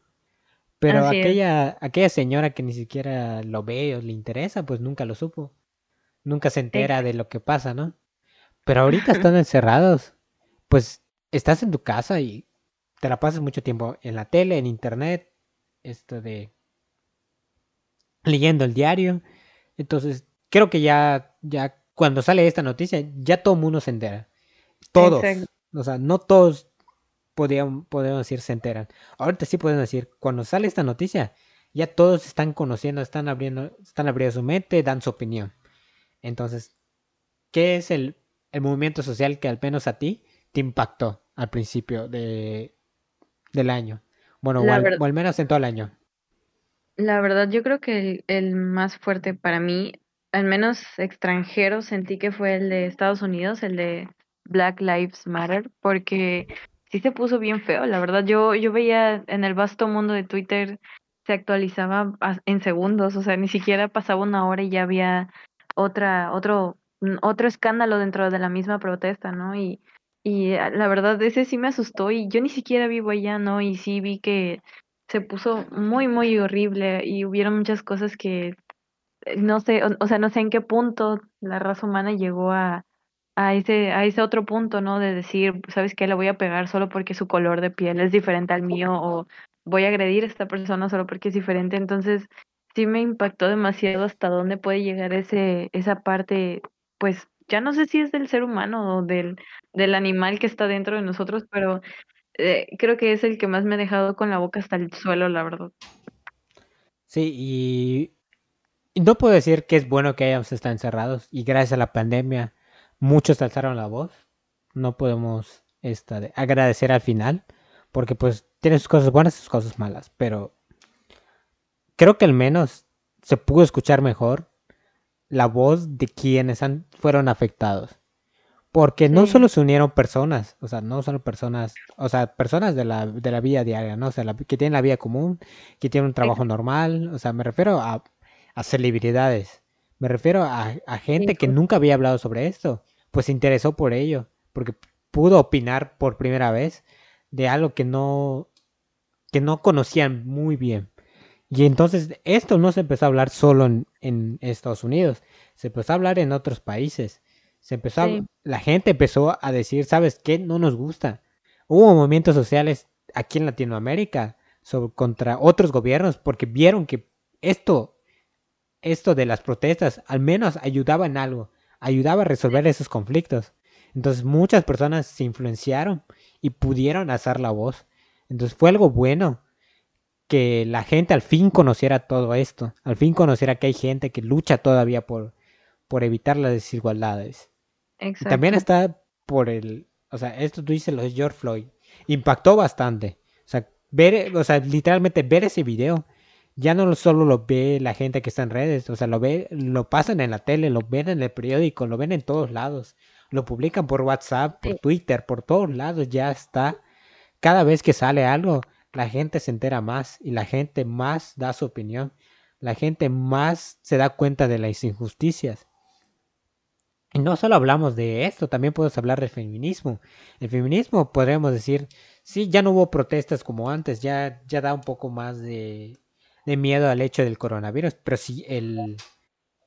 Pero aquella, aquella señora que ni siquiera lo ve o le interesa, pues nunca lo supo. Nunca se entera de lo que pasa, ¿no? Pero ahorita están encerrados. Pues estás en tu casa y te la pasas mucho tiempo en la tele, en internet, esto de leyendo el diario. Entonces, creo que ya, ya cuando sale esta noticia, ya todo el mundo se entera. Todos. O sea, no todos podían, podemos decir se enteran. Ahorita sí pueden decir, cuando sale esta noticia, ya todos están conociendo, están abriendo, están abriendo su mente, dan su opinión. Entonces, ¿qué es el, el movimiento social que al menos a ti te impactó al principio de, del año? Bueno, o al menos en todo el año. La verdad, yo creo que el, más fuerte para mí, al menos extranjero, sentí que fue el de Estados Unidos, el de Black Lives Matter, porque sí se puso bien feo. La verdad, yo, yo veía en el vasto mundo de Twitter, se actualizaba en segundos, o sea, ni siquiera pasaba una hora y ya había otra, otro, otro escándalo dentro de la misma protesta, ¿no? Y, y la verdad, ese sí me asustó y yo ni siquiera vivo allá, ¿no? Y sí vi que se puso muy, muy horrible y hubieron muchas cosas que eh, no sé, o, sea, no sé en qué punto la raza humana llegó a, a ese, a ese otro punto, ¿no? De decir, ¿sabes qué? Le voy a pegar solo porque su color de piel es diferente al mío o voy a agredir a esta persona solo porque es diferente. Entonces, sí me impactó demasiado hasta dónde puede llegar ese, esa parte pues ya no sé si es del ser humano o del, del animal que está dentro de nosotros, pero eh, creo que es el que más me ha dejado con la boca hasta el suelo, la verdad. Sí, y, no puedo decir que es bueno que hayamos estado encerrados y gracias a la pandemia muchos alzaron la voz. No podemos esta, agradecer al final porque pues tiene sus cosas buenas y sus cosas malas, pero creo que al menos se pudo escuchar mejor la voz de quienes han, fueron afectados. Porque no solo se unieron personas, o sea, no solo personas, o sea, personas de la, de la vida diaria, ¿no? O sea, que tienen la vida común, que tienen un trabajo normal, o sea, me refiero a, a celebridades, me refiero a, a gente que nunca había hablado sobre esto, pues se interesó por ello, porque pudo opinar por primera vez de algo que no, que no conocían muy bien. Y entonces esto no se empezó a hablar solo en, en Estados Unidos, se empezó a hablar en otros países. Se empezó la gente empezó a decir, ¿sabes qué? No nos gusta. Hubo movimientos sociales aquí en Latinoamérica sobre, contra otros gobiernos porque vieron que esto, esto de las protestas al menos ayudaba en algo, ayudaba a resolver esos conflictos. Entonces muchas personas se influenciaron y pudieron alzar la voz. Entonces fue algo bueno que la gente al fin conociera todo esto, al fin conociera que hay gente que lucha todavía por, por evitar las desigualdades. También está por el, o sea, esto tú dices lo de George Floyd, impactó bastante. O sea, ver, o sea, literalmente ver ese video, ya no solo lo ve la gente que está en redes, o sea, lo ve, lo pasan en la tele, lo ven en el periódico, lo ven en todos lados, lo publican por WhatsApp, por Twitter, por todos lados, ya está. Cada vez que sale algo, la gente se entera más y la gente más da su opinión. La gente más se da cuenta de las injusticias. Y no solo hablamos de esto, también podemos hablar del feminismo. El feminismo podríamos decir, sí, ya no hubo protestas como antes, ya, ya da un poco más de, de miedo al hecho del coronavirus, pero sí, el,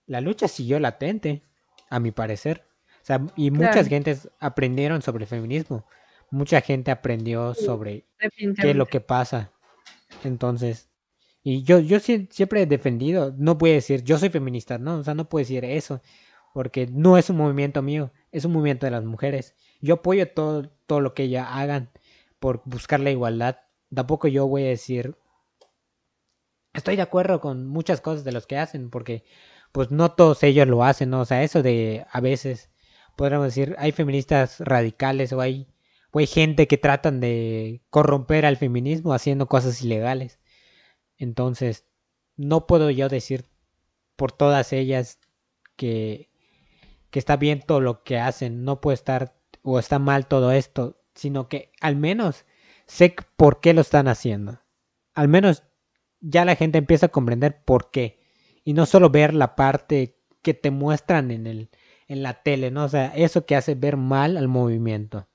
la lucha siguió latente, a mi parecer. O sea, y muchas gentes aprendieron sobre el feminismo. Mucha gente aprendió sobre qué es lo que pasa. Entonces, y yo, yo siempre he defendido, no puedo decir, yo soy feminista, no, o sea, no puedo decir eso porque no es un movimiento mío, es un movimiento de las mujeres. Yo apoyo todo, todo lo que ellas hagan por buscar la igualdad. Tampoco yo voy a decir, estoy de acuerdo con muchas cosas de los que hacen, porque pues no todos ellos lo hacen, ¿no? O sea, eso de a veces, podríamos decir, hay feministas radicales o hay, hay gente que tratan de corromper al feminismo haciendo cosas ilegales. Entonces, no puedo yo decir por todas ellas que que está bien todo lo que hacen, no puede estar o está mal todo esto, sino que al menos sé por qué lo están haciendo. Al menos ya la gente empieza a comprender por qué y no solo ver la parte que te muestran en el en la tele, ¿no? O sea, eso que hace ver mal al movimiento.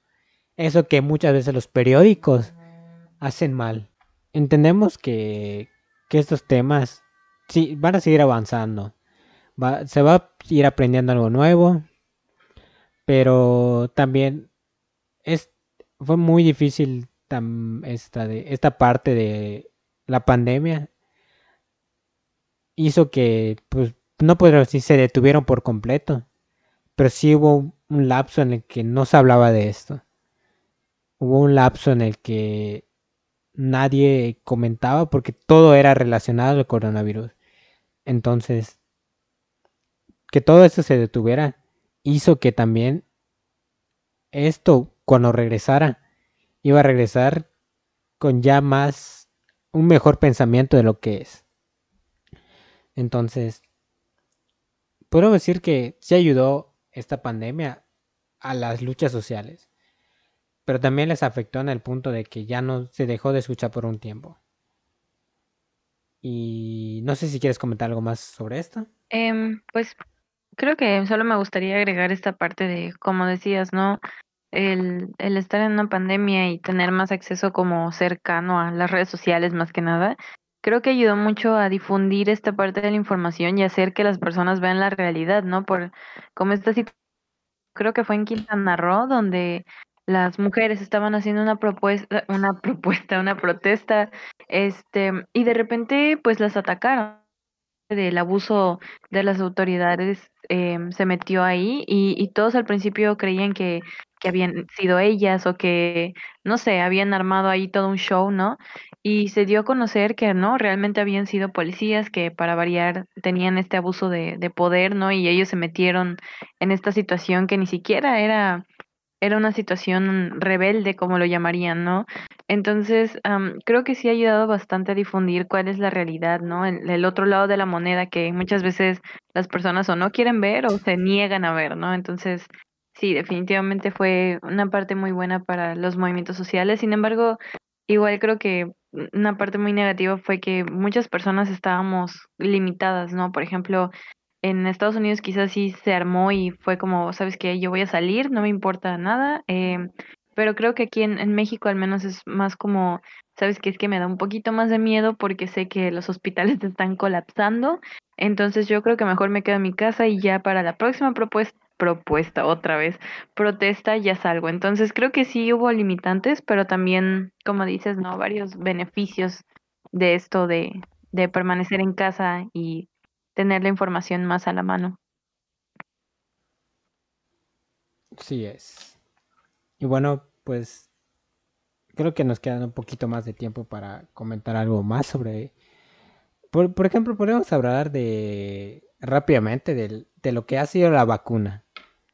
Eso que muchas veces los periódicos hacen mal. Entendemos que, que estos temas sí van a seguir avanzando se va a ir aprendiendo algo nuevo, pero también es, fue muy difícil esta, de, esta parte de la pandemia. Hizo que, pues, no puedo decir se detuvieron por completo, pero sí hubo un lapso en el que no se hablaba de esto. Hubo un lapso en el que nadie comentaba porque todo era relacionado al coronavirus. Entonces, que todo esto se detuviera hizo que también esto cuando regresara iba a regresar con ya más un mejor pensamiento de lo que es. Entonces, puedo decir que sí ayudó esta pandemia a las luchas sociales, pero también les afectó en el punto de que ya no se dejó de escuchar por un tiempo. Y no sé si quieres comentar algo más sobre esto. Em, pues Creo que solo me gustaría agregar esta parte de, como decías, ¿no? El, el estar en una pandemia y tener más acceso como cercano a las redes sociales más que nada, creo que ayudó mucho a difundir esta parte de la información y hacer que las personas vean la realidad, ¿no? Por como esta situación, creo que fue en Quintana Roo, donde las mujeres estaban haciendo una propuesta, una (laughs) propuesta, una protesta, este, y de repente pues las atacaron del abuso de las autoridades em, se metió ahí y, y, todos al principio creían que, que habían sido ellas o que, no sé, habían armado ahí todo un show, ¿no? Y se dio a conocer que no, realmente habían sido policías que para variar tenían este abuso de, de poder, ¿no? Y ellos se metieron en esta situación que ni siquiera era era una situación rebelde, como lo llamarían, ¿no? Entonces, creo que sí ha ayudado bastante a difundir cuál es la realidad, ¿no? El, el, otro lado de la moneda que muchas veces las personas o no quieren ver o se niegan a ver, ¿no? Entonces, sí, definitivamente fue una parte muy buena para los movimientos sociales. Sin embargo, igual creo que una parte muy negativa fue que muchas personas estábamos limitadas, ¿no? Por ejemplo, en Estados Unidos quizás sí se armó y fue como, sabes que yo voy a salir, no me importa nada, eh, pero creo que aquí en, en, México al menos es más como, sabes que es que me da un poquito más de miedo porque sé que los hospitales (laughs) están colapsando, entonces yo creo que mejor me quedo en mi casa y ya para la próxima propuesta propuesta otra vez, protesta, ya salgo. Entonces creo que sí hubo limitantes, pero también, como dices, ¿no? Varios beneficios de esto de, de permanecer en casa y tener la información más a la mano. Sí es. Y bueno, pues creo que nos queda un poquito más de tiempo para comentar algo más sobre... Por, por ejemplo, podemos hablar de rápidamente de, de, lo que ha sido la vacuna.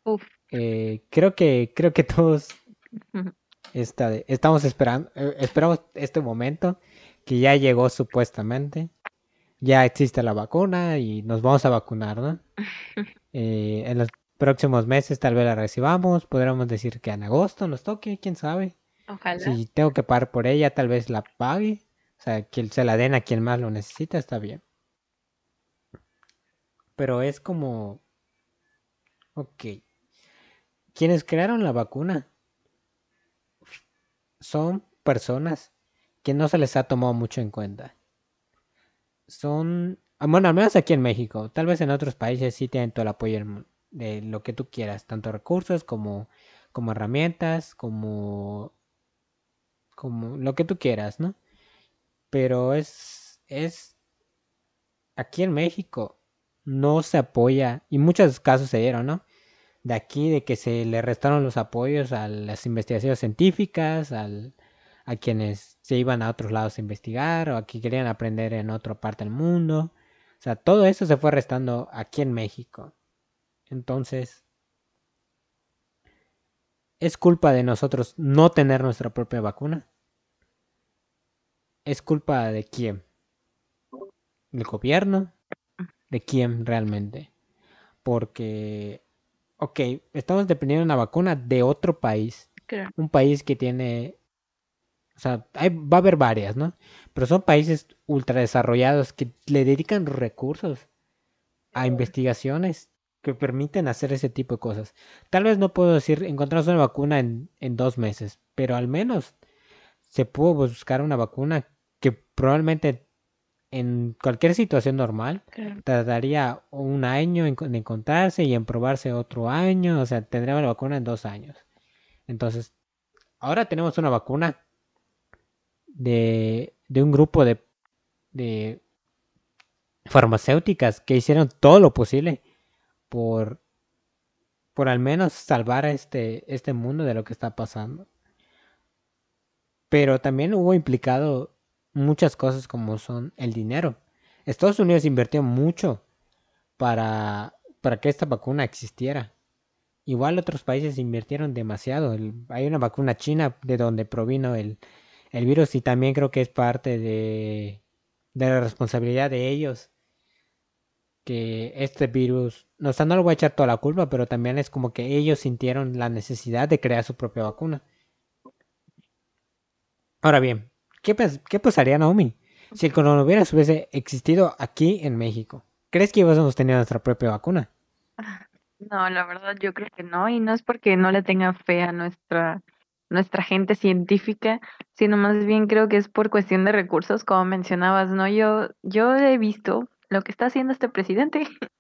Uf. Eh, creo que creo que todos está, estamos esperando eh, esperamos este momento que ya llegó supuestamente ya existe la vacuna y nos vamos a vacunar, ¿no? (laughs) Eh, en los próximos meses tal vez la recibamos, podríamos decir que en agosto nos toque, quién sabe. Ojalá. Si tengo que pagar por ella, tal vez la pague. O sea, que se la den a quien más lo necesita, está bien. Pero es como... Ok. Quienes crearon la vacuna son personas que no se les ha tomado mucho en cuenta son, ah, bueno, al menos aquí en México, tal vez en otros países sí tienen todo el apoyo de lo que tú quieras, tanto recursos como, como herramientas, como, como lo que tú quieras, ¿no? Pero es, es, aquí en México no se apoya, y muchos casos se dieron, ¿no? De aquí, de que se le restaron los apoyos a las investigaciones científicas, al, a quienes se iban a otros lados a investigar o a que querían aprender en otra parte del mundo. O sea, todo eso se fue restando aquí en México. Entonces, ¿es culpa de nosotros no tener nuestra propia vacuna? ¿Es culpa de quién? ¿Del gobierno? ¿De quién realmente? Porque, ok, estamos dependiendo de una vacuna de otro país. Un país que tiene o sea, va a haber varias, ¿no? Pero son países ultra desarrollados que le dedican recursos a investigaciones que permiten hacer ese tipo de cosas. Tal vez no puedo decir encontramos una vacuna en, en dos meses, pero al menos se pudo buscar una vacuna que probablemente en cualquier situación normal tardaría un año en, en, encontrarse y en probarse otro año, o sea, tendríamos la vacuna en dos años. Entonces, ahora tenemos una vacuna de, un grupo de, de farmacéuticas que hicieron todo lo posible por, por al menos salvar a este, este mundo de lo que está pasando. Pero también hubo implicado muchas cosas como son el dinero. Estados Unidos invirtió mucho para, para que esta vacuna existiera. Igual otros países invirtieron demasiado. hay una vacuna china de donde provino el, el virus y también creo que es parte de, de la responsabilidad de ellos que este virus, no, o sea, no le voy a echar toda la culpa, pero también es como que ellos sintieron la necesidad de crear su propia vacuna. Ahora bien, ¿qué, qué pasaría, Naomi, si el coronavirus hubiese existido aquí en México? ¿Crees que hubiésemos tenido nuestra propia vacuna? No, la verdad yo creo que no, y no es porque no le tenga fe a nuestra nuestra gente científica, sino más bien creo que es por cuestión de recursos, como mencionabas, ¿no? Yo, yo he visto lo que está haciendo este presidente. (laughs)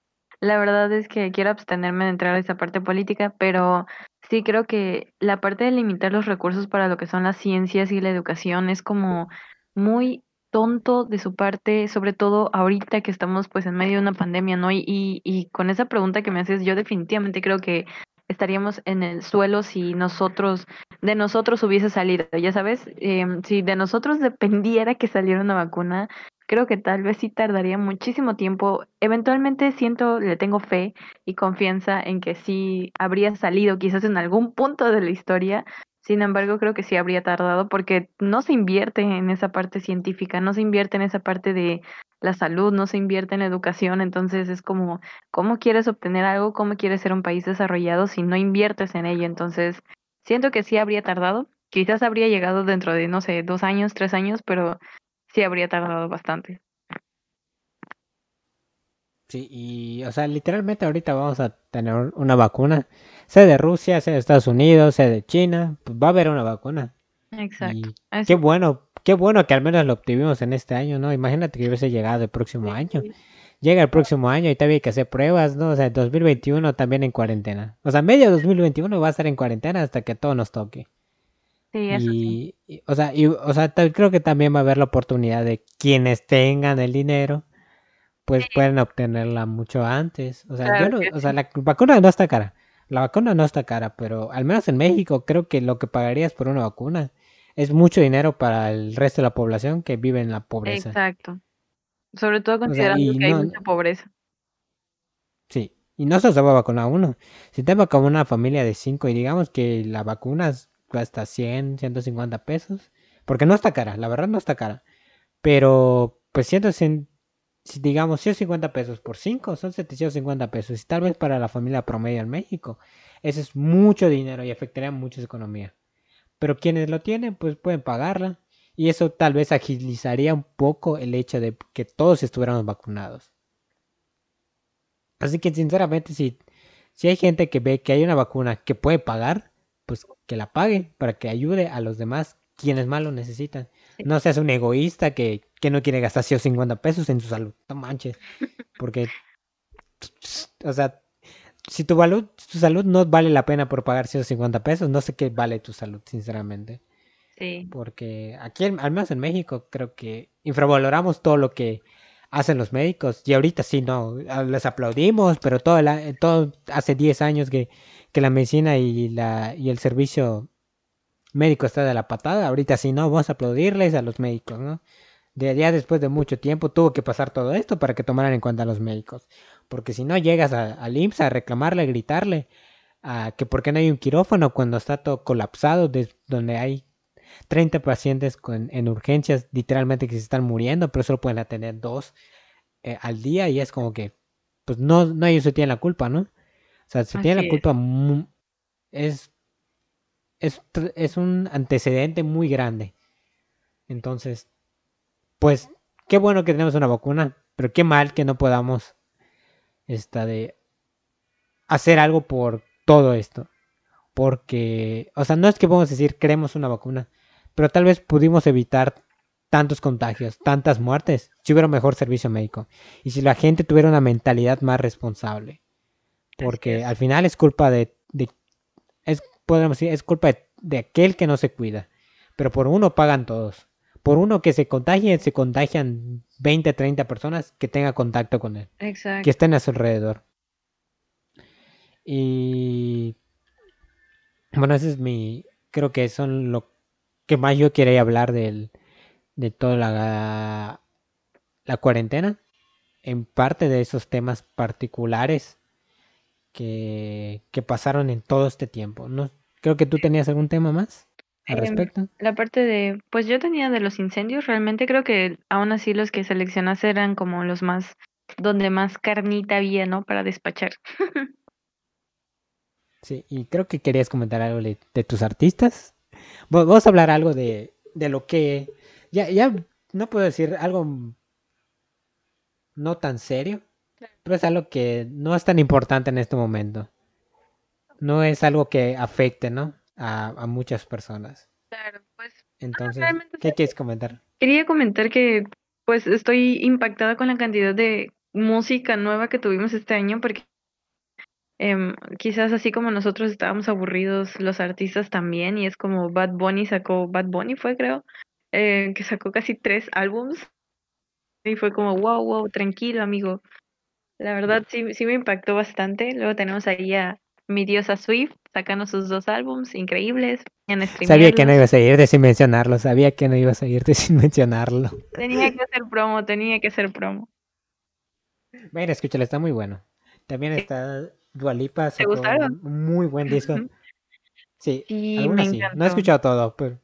La verdad es que quiero abstenerme de entrar a esa parte política, pero sí creo que la parte de limitar los recursos para lo que son las ciencias y la educación es como muy tonto de su parte, sobre todo ahorita que estamos pues en medio de una pandemia, ¿no? Y, y, con esa pregunta que me haces, yo definitivamente creo que estaríamos en el suelo si nosotros, de nosotros hubiese salido, ya sabes, em, si de nosotros dependiera que saliera una vacuna, creo que tal vez sí tardaría muchísimo tiempo. Eventualmente siento, le tengo fe y confianza en que sí habría salido quizás en algún punto de la historia. Sin embargo, creo que sí habría tardado porque no se invierte en esa parte científica, no se invierte en esa parte de la salud, no se invierte en educación. Entonces es como, ¿cómo quieres obtener algo? ¿Cómo quieres ser un país desarrollado si no inviertes en ello? Entonces, siento que sí habría tardado. Quizás habría llegado dentro de, no sé, dos años, tres años, pero sí habría tardado bastante. Sí, y o sea, literalmente ahorita vamos a tener una vacuna, sea de Rusia, sea de Estados Unidos, sea de China, pues va a haber una vacuna. Exacto. qué bueno, qué bueno que al menos lo obtuvimos en este año, ¿no? Imagínate que hubiese llegado el próximo año. Llega el próximo año y todavía hay que hacer pruebas, ¿no? O sea, 2021 también en cuarentena. O sea, medio 2021 va a estar en cuarentena hasta que todo nos toque. Sí, eso y, o sea, y, o sea, creo que también va a haber la oportunidad de quienes tengan el dinero, pues pueden obtenerla mucho antes. O sea, yo no, o sea, la vacuna no está cara. La vacuna no está cara, pero al menos en México creo que lo que pagarías por una vacuna es mucho dinero para el resto de la población que vive en la pobreza. Exacto. Sobre todo considerando que hay mucha pobreza. Sí, y no se va a vacunar uno. Si te como una familia de cinco y digamos que la vacuna cuesta 100, 150 pesos. Porque no está cara, la verdad no está cara. Pero, pues 100, digamos 150 pesos por 5 son 750 pesos. Y tal vez para la familia promedio en México, eso es mucho dinero y afectaría mucho su economía. Pero quienes lo tienen, pues pueden pagarla. Y eso tal vez agilizaría un poco el hecho de que todos estuviéramos vacunados. Así que sinceramente, si, si hay gente que ve que hay una vacuna que puede pagar, pues que la pague para que ayude a los demás quienes más lo necesitan. No seas un egoísta que, no quiere gastar 150 pesos en su salud. No manches. (laughs) Porque, o sea, si tu, salud, tu salud no vale la pena por pagar 150 pesos, no sé qué vale tu salud, sinceramente. Porque aquí, al menos en México, creo que infravaloramos todo lo que hacen los médicos. Y ahorita sí, no, les aplaudimos, pero todo, todo hace 10 años que que la medicina y, la, y el servicio médico está de la patada. Ahorita sí, no, vamos a aplaudirles a los médicos, ¿no? De ya después de mucho tiempo tuvo que pasar todo esto para que tomaran en cuenta a los médicos. Porque si no llegas al IMSS a reclamarle, a gritarle, a que por qué no hay un quirófano cuando está todo colapsado, donde hay 30 pacientes con, en urgencias literalmente que se están muriendo, pero solo pueden atender dos eh, al día y es como que, pues no, no ellos se tienen la culpa, ¿no? O sea, se tiene la culpa es, es, es un antecedente muy grande. Entonces, pues, qué bueno que tenemos una vacuna, pero qué mal que no podamos esta de hacer algo por todo esto. Porque, o sea, no es que podemos decir queremos una vacuna, pero tal vez pudimos evitar tantos contagios, tantas muertes, si hubiera un mejor servicio médico y si la gente tuviera una mentalidad más responsable porque al final es culpa de, es, podemos decir, es culpa de, aquel que no se cuida, pero por uno pagan todos. Por uno que se contagie, se contagian 20, 30 personas que tengan contacto con él. Exacto. Que estén a su alrededor. Y bueno, ese es mi, creo que son lo que más yo quería hablar del, de toda la, la cuarentena. En parte de esos temas particulares que, pasaron en todo este tiempo. ¿no? Creo que tú tenías algún tema más al respecto. la parte de, pues yo tenía de los incendios, realmente creo que aún así los que seleccionaste eran como los más, donde más carnita había, ¿no? Para despachar. (laughs) sí, y creo que querías comentar algo de, tus artistas. Vamos a hablar algo de, de lo que, ya, ya no puedo decir algo no tan serio, pero es algo que no es tan importante en este momento. No es algo que afecte, ¿no? A, muchas personas. Claro, pues. Entonces, ¿qué quieres comentar? Quería comentar que, pues, estoy impactada con la cantidad de música nueva que tuvimos este año, porque em, quizás así como nosotros estábamos aburridos, los artistas también, y es como Bad Bunny sacó, Bad Bunny fue, creo, eh, que sacó casi tres álbums y fue como, wow, wow, tranquilo, amigo. La verdad sí, sí me impactó bastante. Luego tenemos ahí a mi diosa Swift sacando sus dos álbums increíbles. En sabía que no ibas a irte sin mencionarlo, sabía que no ibas a irte (laughs) sin mencionarlo. Tenía que hacer promo, tenía que hacer promo. Mira, escúchale, está muy bueno. También está Dualipa, sacó un muy buen disco. Sí, algunas sí. No he escuchado todo, pero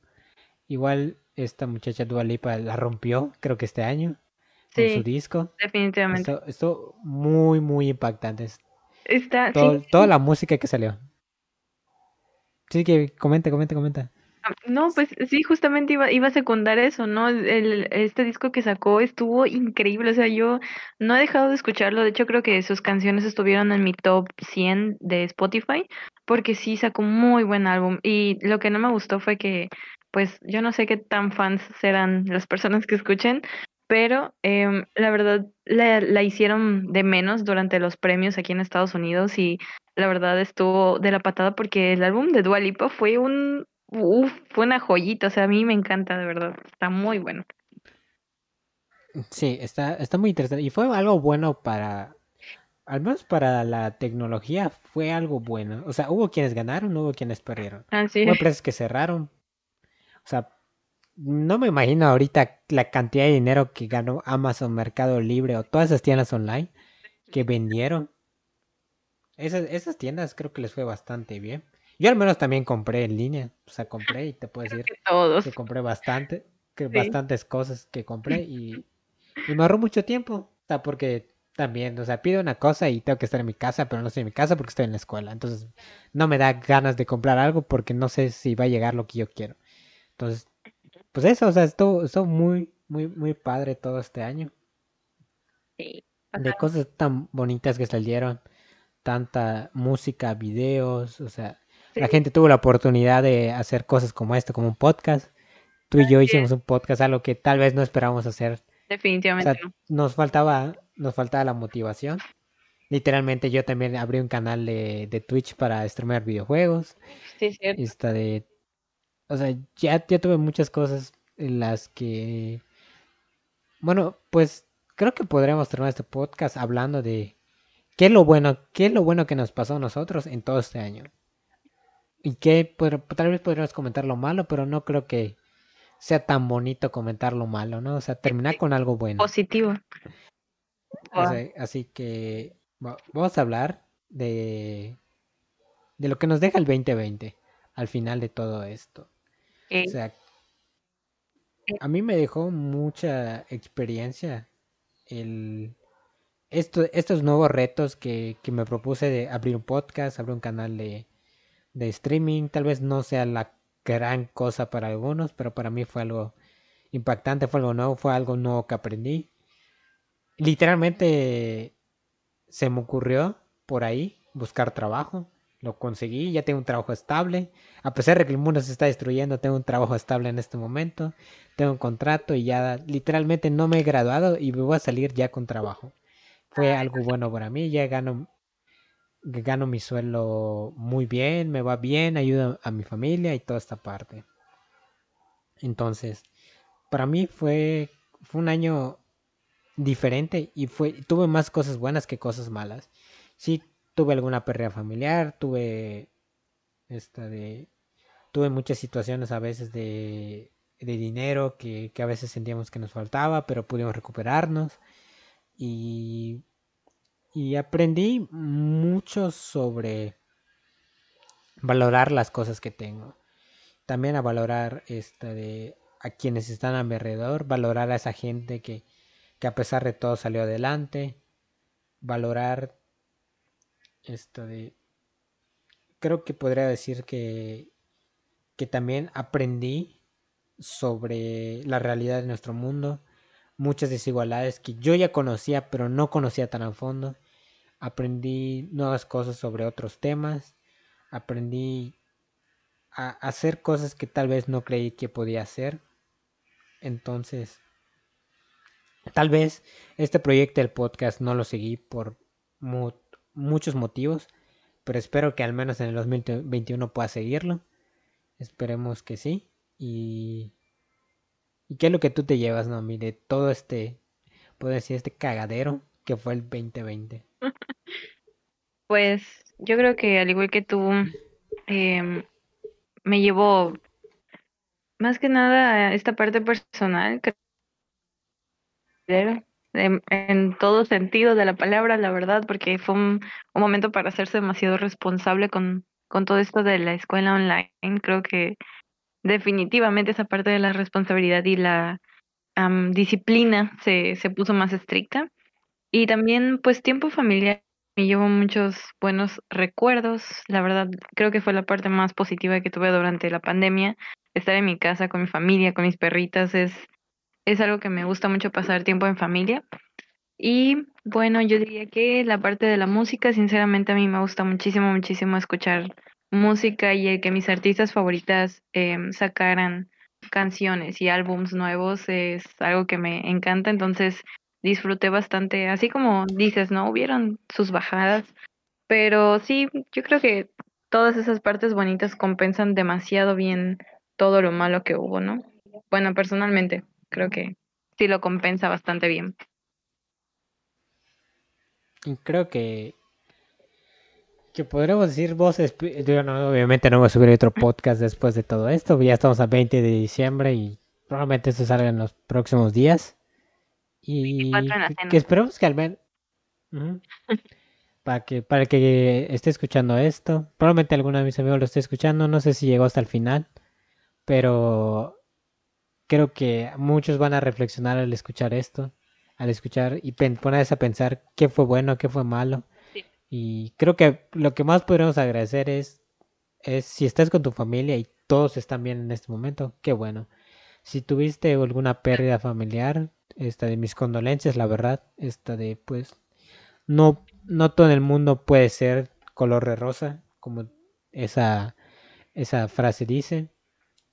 igual esta muchacha Dualipa la rompió, creo que este año, con su disco. Definitivamente. Esto, muy, muy impactante. Está, Toda la música que salió. Sí, que comenta, comenta, comenta. No, pues sí, justamente iba, iba a secundar eso, ¿no? El, este disco que sacó estuvo increíble, o sea, yo no he dejado de escucharlo, de hecho creo que sus canciones estuvieron en mi top 100 de Spotify, porque sí sacó muy buen álbum y lo que no me gustó fue que, pues yo no sé qué tan fans serán las personas que escuchen, pero eh, la verdad la, la hicieron de menos durante los premios aquí en Estados Unidos y la verdad estuvo de la patada porque el álbum de Dua Lipa fue un Uf, fue una joyita, o sea, a mí me encanta, de verdad, está muy bueno. Sí, está, está muy interesante. Y fue algo bueno para, al menos para la tecnología, fue algo bueno. O sea, hubo quienes ganaron, hubo quienes perdieron. Así hubo empresas que cerraron. O sea, no me imagino ahorita la cantidad de dinero que ganó Amazon Mercado Libre o todas esas tiendas online que vendieron. Esas, esas tiendas creo que les fue bastante bien. Yo al menos también compré en línea, o sea, compré y te puedo decir que, compré bastante, que bastantes cosas que compré y, me ahorró mucho tiempo, o sea, porque también, o sea, pido una cosa y tengo que estar en mi casa, pero no estoy en mi casa porque estoy en la escuela, entonces no me da ganas de comprar algo porque no sé si va a llegar lo que yo quiero. Entonces, pues eso, o sea, estuvo, estuvo muy, muy, muy padre todo este año. Sí. De cosas tan bonitas que salieron, tanta música, videos, o sea, la gente tuvo la oportunidad de hacer cosas como esto, como un podcast. Tú y yo hicimos un podcast, algo que tal vez no esperábamos hacer. Definitivamente. Nos faltaba, nos faltaba la motivación. Literalmente yo también abrí un canal de, de Twitch para streamear videojuegos. Sí, cierto. Esta de, o sea, ya, ya tuve muchas cosas en las que, bueno, pues creo que podríamos terminar este podcast hablando de qué es lo bueno, qué es lo bueno que nos pasó a nosotros en todo este año. Y que tal vez podríamos comentar lo malo, pero no creo que sea tan bonito comentar lo malo, ¿no? O sea, terminar con algo bueno. Positivo. así que vamos a hablar de, de lo que nos deja el 2020 al final de todo esto. O sea, a mí me dejó mucha experiencia el, esto, estos nuevos retos que, que me propuse de abrir un podcast, abrir un canal de, de streaming. Tal vez no sea la gran cosa para algunos, pero para mí fue algo impactante, fue algo nuevo, fue algo nuevo que aprendí. Literalmente se me ocurrió por ahí buscar trabajo. Lo conseguí, ya tengo un trabajo estable. A pesar de que el mundo se está destruyendo, tengo un trabajo estable en este momento. Tengo un contrato y ya literalmente no me he graduado y me voy a salir ya con trabajo. Fue algo bueno para mí, ya gano gano mi sueldo muy bien, me va bien, ayuda a mi familia y toda esta parte. Entonces, para mí fue, fue un año diferente y fue, tuve más cosas buenas que cosas malas. Sí, tuve alguna pérdida familiar, tuve esta de, tuve muchas situaciones a veces de, de dinero que, que a veces sentíamos que nos faltaba, pero pudimos recuperarnos. Y y aprendí mucho sobre valorar las cosas que tengo. También a valorar esta de a quienes están a mi alrededor, valorar a esa gente que, que a pesar de todo salió adelante, valorar esto de creo que podría decir que que también aprendí sobre la realidad de nuestro mundo, muchas desigualdades que yo ya conocía pero no conocía tan a fondo aprendí nuevas cosas sobre otros temas, aprendí a hacer cosas que tal vez no creí que podía hacer. Entonces, tal vez este proyecto del podcast no lo seguí por muchos motivos, pero espero que al menos en el 2021 pueda seguirlo. Esperemos que sí. Y, ¿Y qué es lo que tú te llevas, no, de todo este, puedo decir, este cagadero que fue el 2020? Pues yo creo que al igual que tú, em, me llevo más que nada esta parte personal, en, todo sentido de la palabra, la verdad, porque fue un, un momento para hacerse demasiado responsable con, con todo esto de la escuela online. Creo que definitivamente esa parte de la responsabilidad y la disciplina se, se puso más estricta. Y también, pues, tiempo familiar. Me llevo muchos buenos recuerdos. La verdad, creo que fue la parte más positiva que tuve durante la pandemia. Estar en mi casa con mi familia, con mis perritas, es, es algo que me gusta mucho pasar tiempo en familia. Y bueno, yo diría que la parte de la música, sinceramente a mí me gusta muchísimo, muchísimo escuchar música y el que mis artistas favoritas em, sacaran canciones y álbums nuevos es algo que me encanta, entonces disfruté bastante, así como dices, ¿no? Hubieron sus bajadas, pero sí, yo creo que todas esas partes bonitas compensan demasiado bien todo lo malo que hubo, ¿no? Bueno, personalmente creo que sí lo compensa bastante bien. Creo que que podremos decir vos, yo no, obviamente no voy a subir otro podcast después de todo esto, ya estamos a 20 de diciembre y probablemente esto salga en los próximos días. Y que esperemos que al menos... (laughs) para que para que esté escuchando esto, probablemente alguno de mis amigos lo esté escuchando, no sé si llegó hasta el final, pero creo que muchos van a reflexionar al escuchar esto, al escuchar y ponerse a pensar qué fue bueno, qué fue malo. Y creo que lo que más podríamos agradecer es, es si estás con tu familia y todos están bien en este momento, qué bueno. Si tuviste alguna pérdida familiar, esta de mis condolencias, la verdad, esta de pues no, no todo el mundo puede ser color de rosa, como esa, esa frase dice.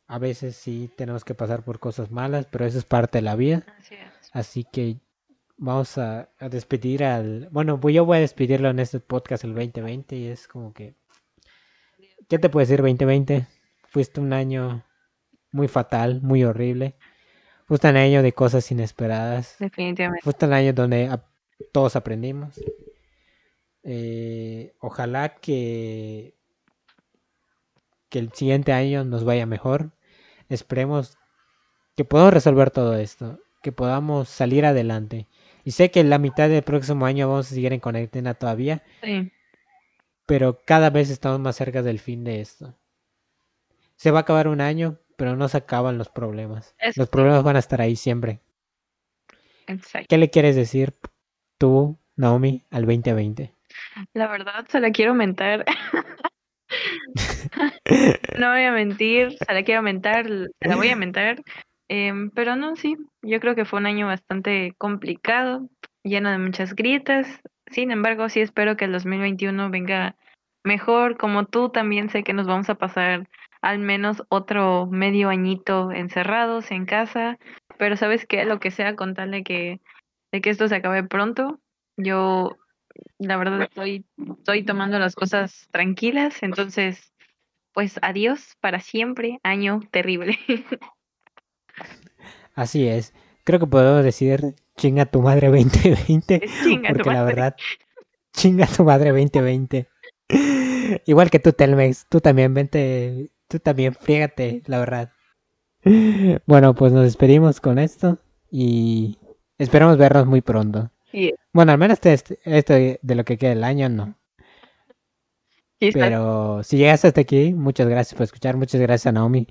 A veces sí tenemos que pasar por cosas malas, pero eso es parte de la vida. Así que vamos a, despedir al... Bueno, pues yo voy a despedirlo en este podcast el 2020 y es como que... ¿Qué te puede decir 2020? Fuiste un año muy fatal, muy horrible. Fuiste un año de cosas inesperadas. Definitivamente. Fuiste un año donde todos aprendimos. Eh, ojalá que, que el siguiente año nos vaya mejor. Esperemos que podamos resolver todo esto, que podamos salir adelante. Y sé que la mitad del próximo año vamos a seguir en cuarentena todavía. Sí. Pero cada vez estamos más cerca del fin de esto. Se va a acabar un año, pero no se acaban los problemas. Los problemas van a estar ahí siempre. Exacto. ¿Qué le quieres decir tú, Naomi, al 2020? La verdad, se la quiero mentar. (laughs) no voy a mentir, se la quiero mentar, se la voy a mentar. Em, pero no, sí, yo creo que fue un año bastante complicado, lleno de muchas grietas. Sin embargo, sí espero que el 2021 venga mejor. Como tú, también sé que nos vamos a pasar al menos otro medio añito encerrados en casa. Pero sabes qué, lo que sea, con tal de que, de que esto se acabe pronto, yo la verdad estoy, estoy tomando las cosas tranquilas. Entonces, pues adiós para siempre, año terrible. (laughs) Así es. Creo que puedo decir chinga tu madre 2020. porque la verdad, chinga tu madre 2020. Igual que tú, Telmex. Tú también, vente. Tú también, frígate, la verdad. (laughs) Bueno, pues nos despedimos con esto. Y esperamos vernos muy pronto. Bueno, al menos esto, esto de lo que queda del año, no. Pero si llegaste hasta aquí, muchas gracias por escuchar. Muchas gracias a Naomi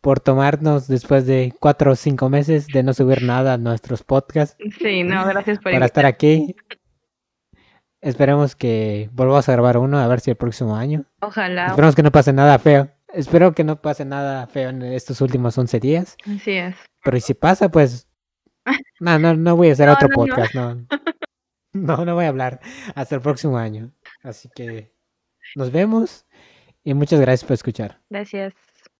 por tomarnos después de cuatro o cinco meses de no subir nada a nuestros podcasts. Sí, no, gracias por Para estar aquí. Esperemos que volvamos a grabar uno, a ver si el próximo año. Ojalá. Esperemos que no pase nada feo. Espero que no pase nada feo en estos últimos 11 días. Así es. Pero si pasa, pues... (laughs) No, no, no voy a hacer otro podcast, no. (laughs) No, no voy a hablar hasta el próximo año. Así que nos vemos y muchas gracias por escuchar. Gracias.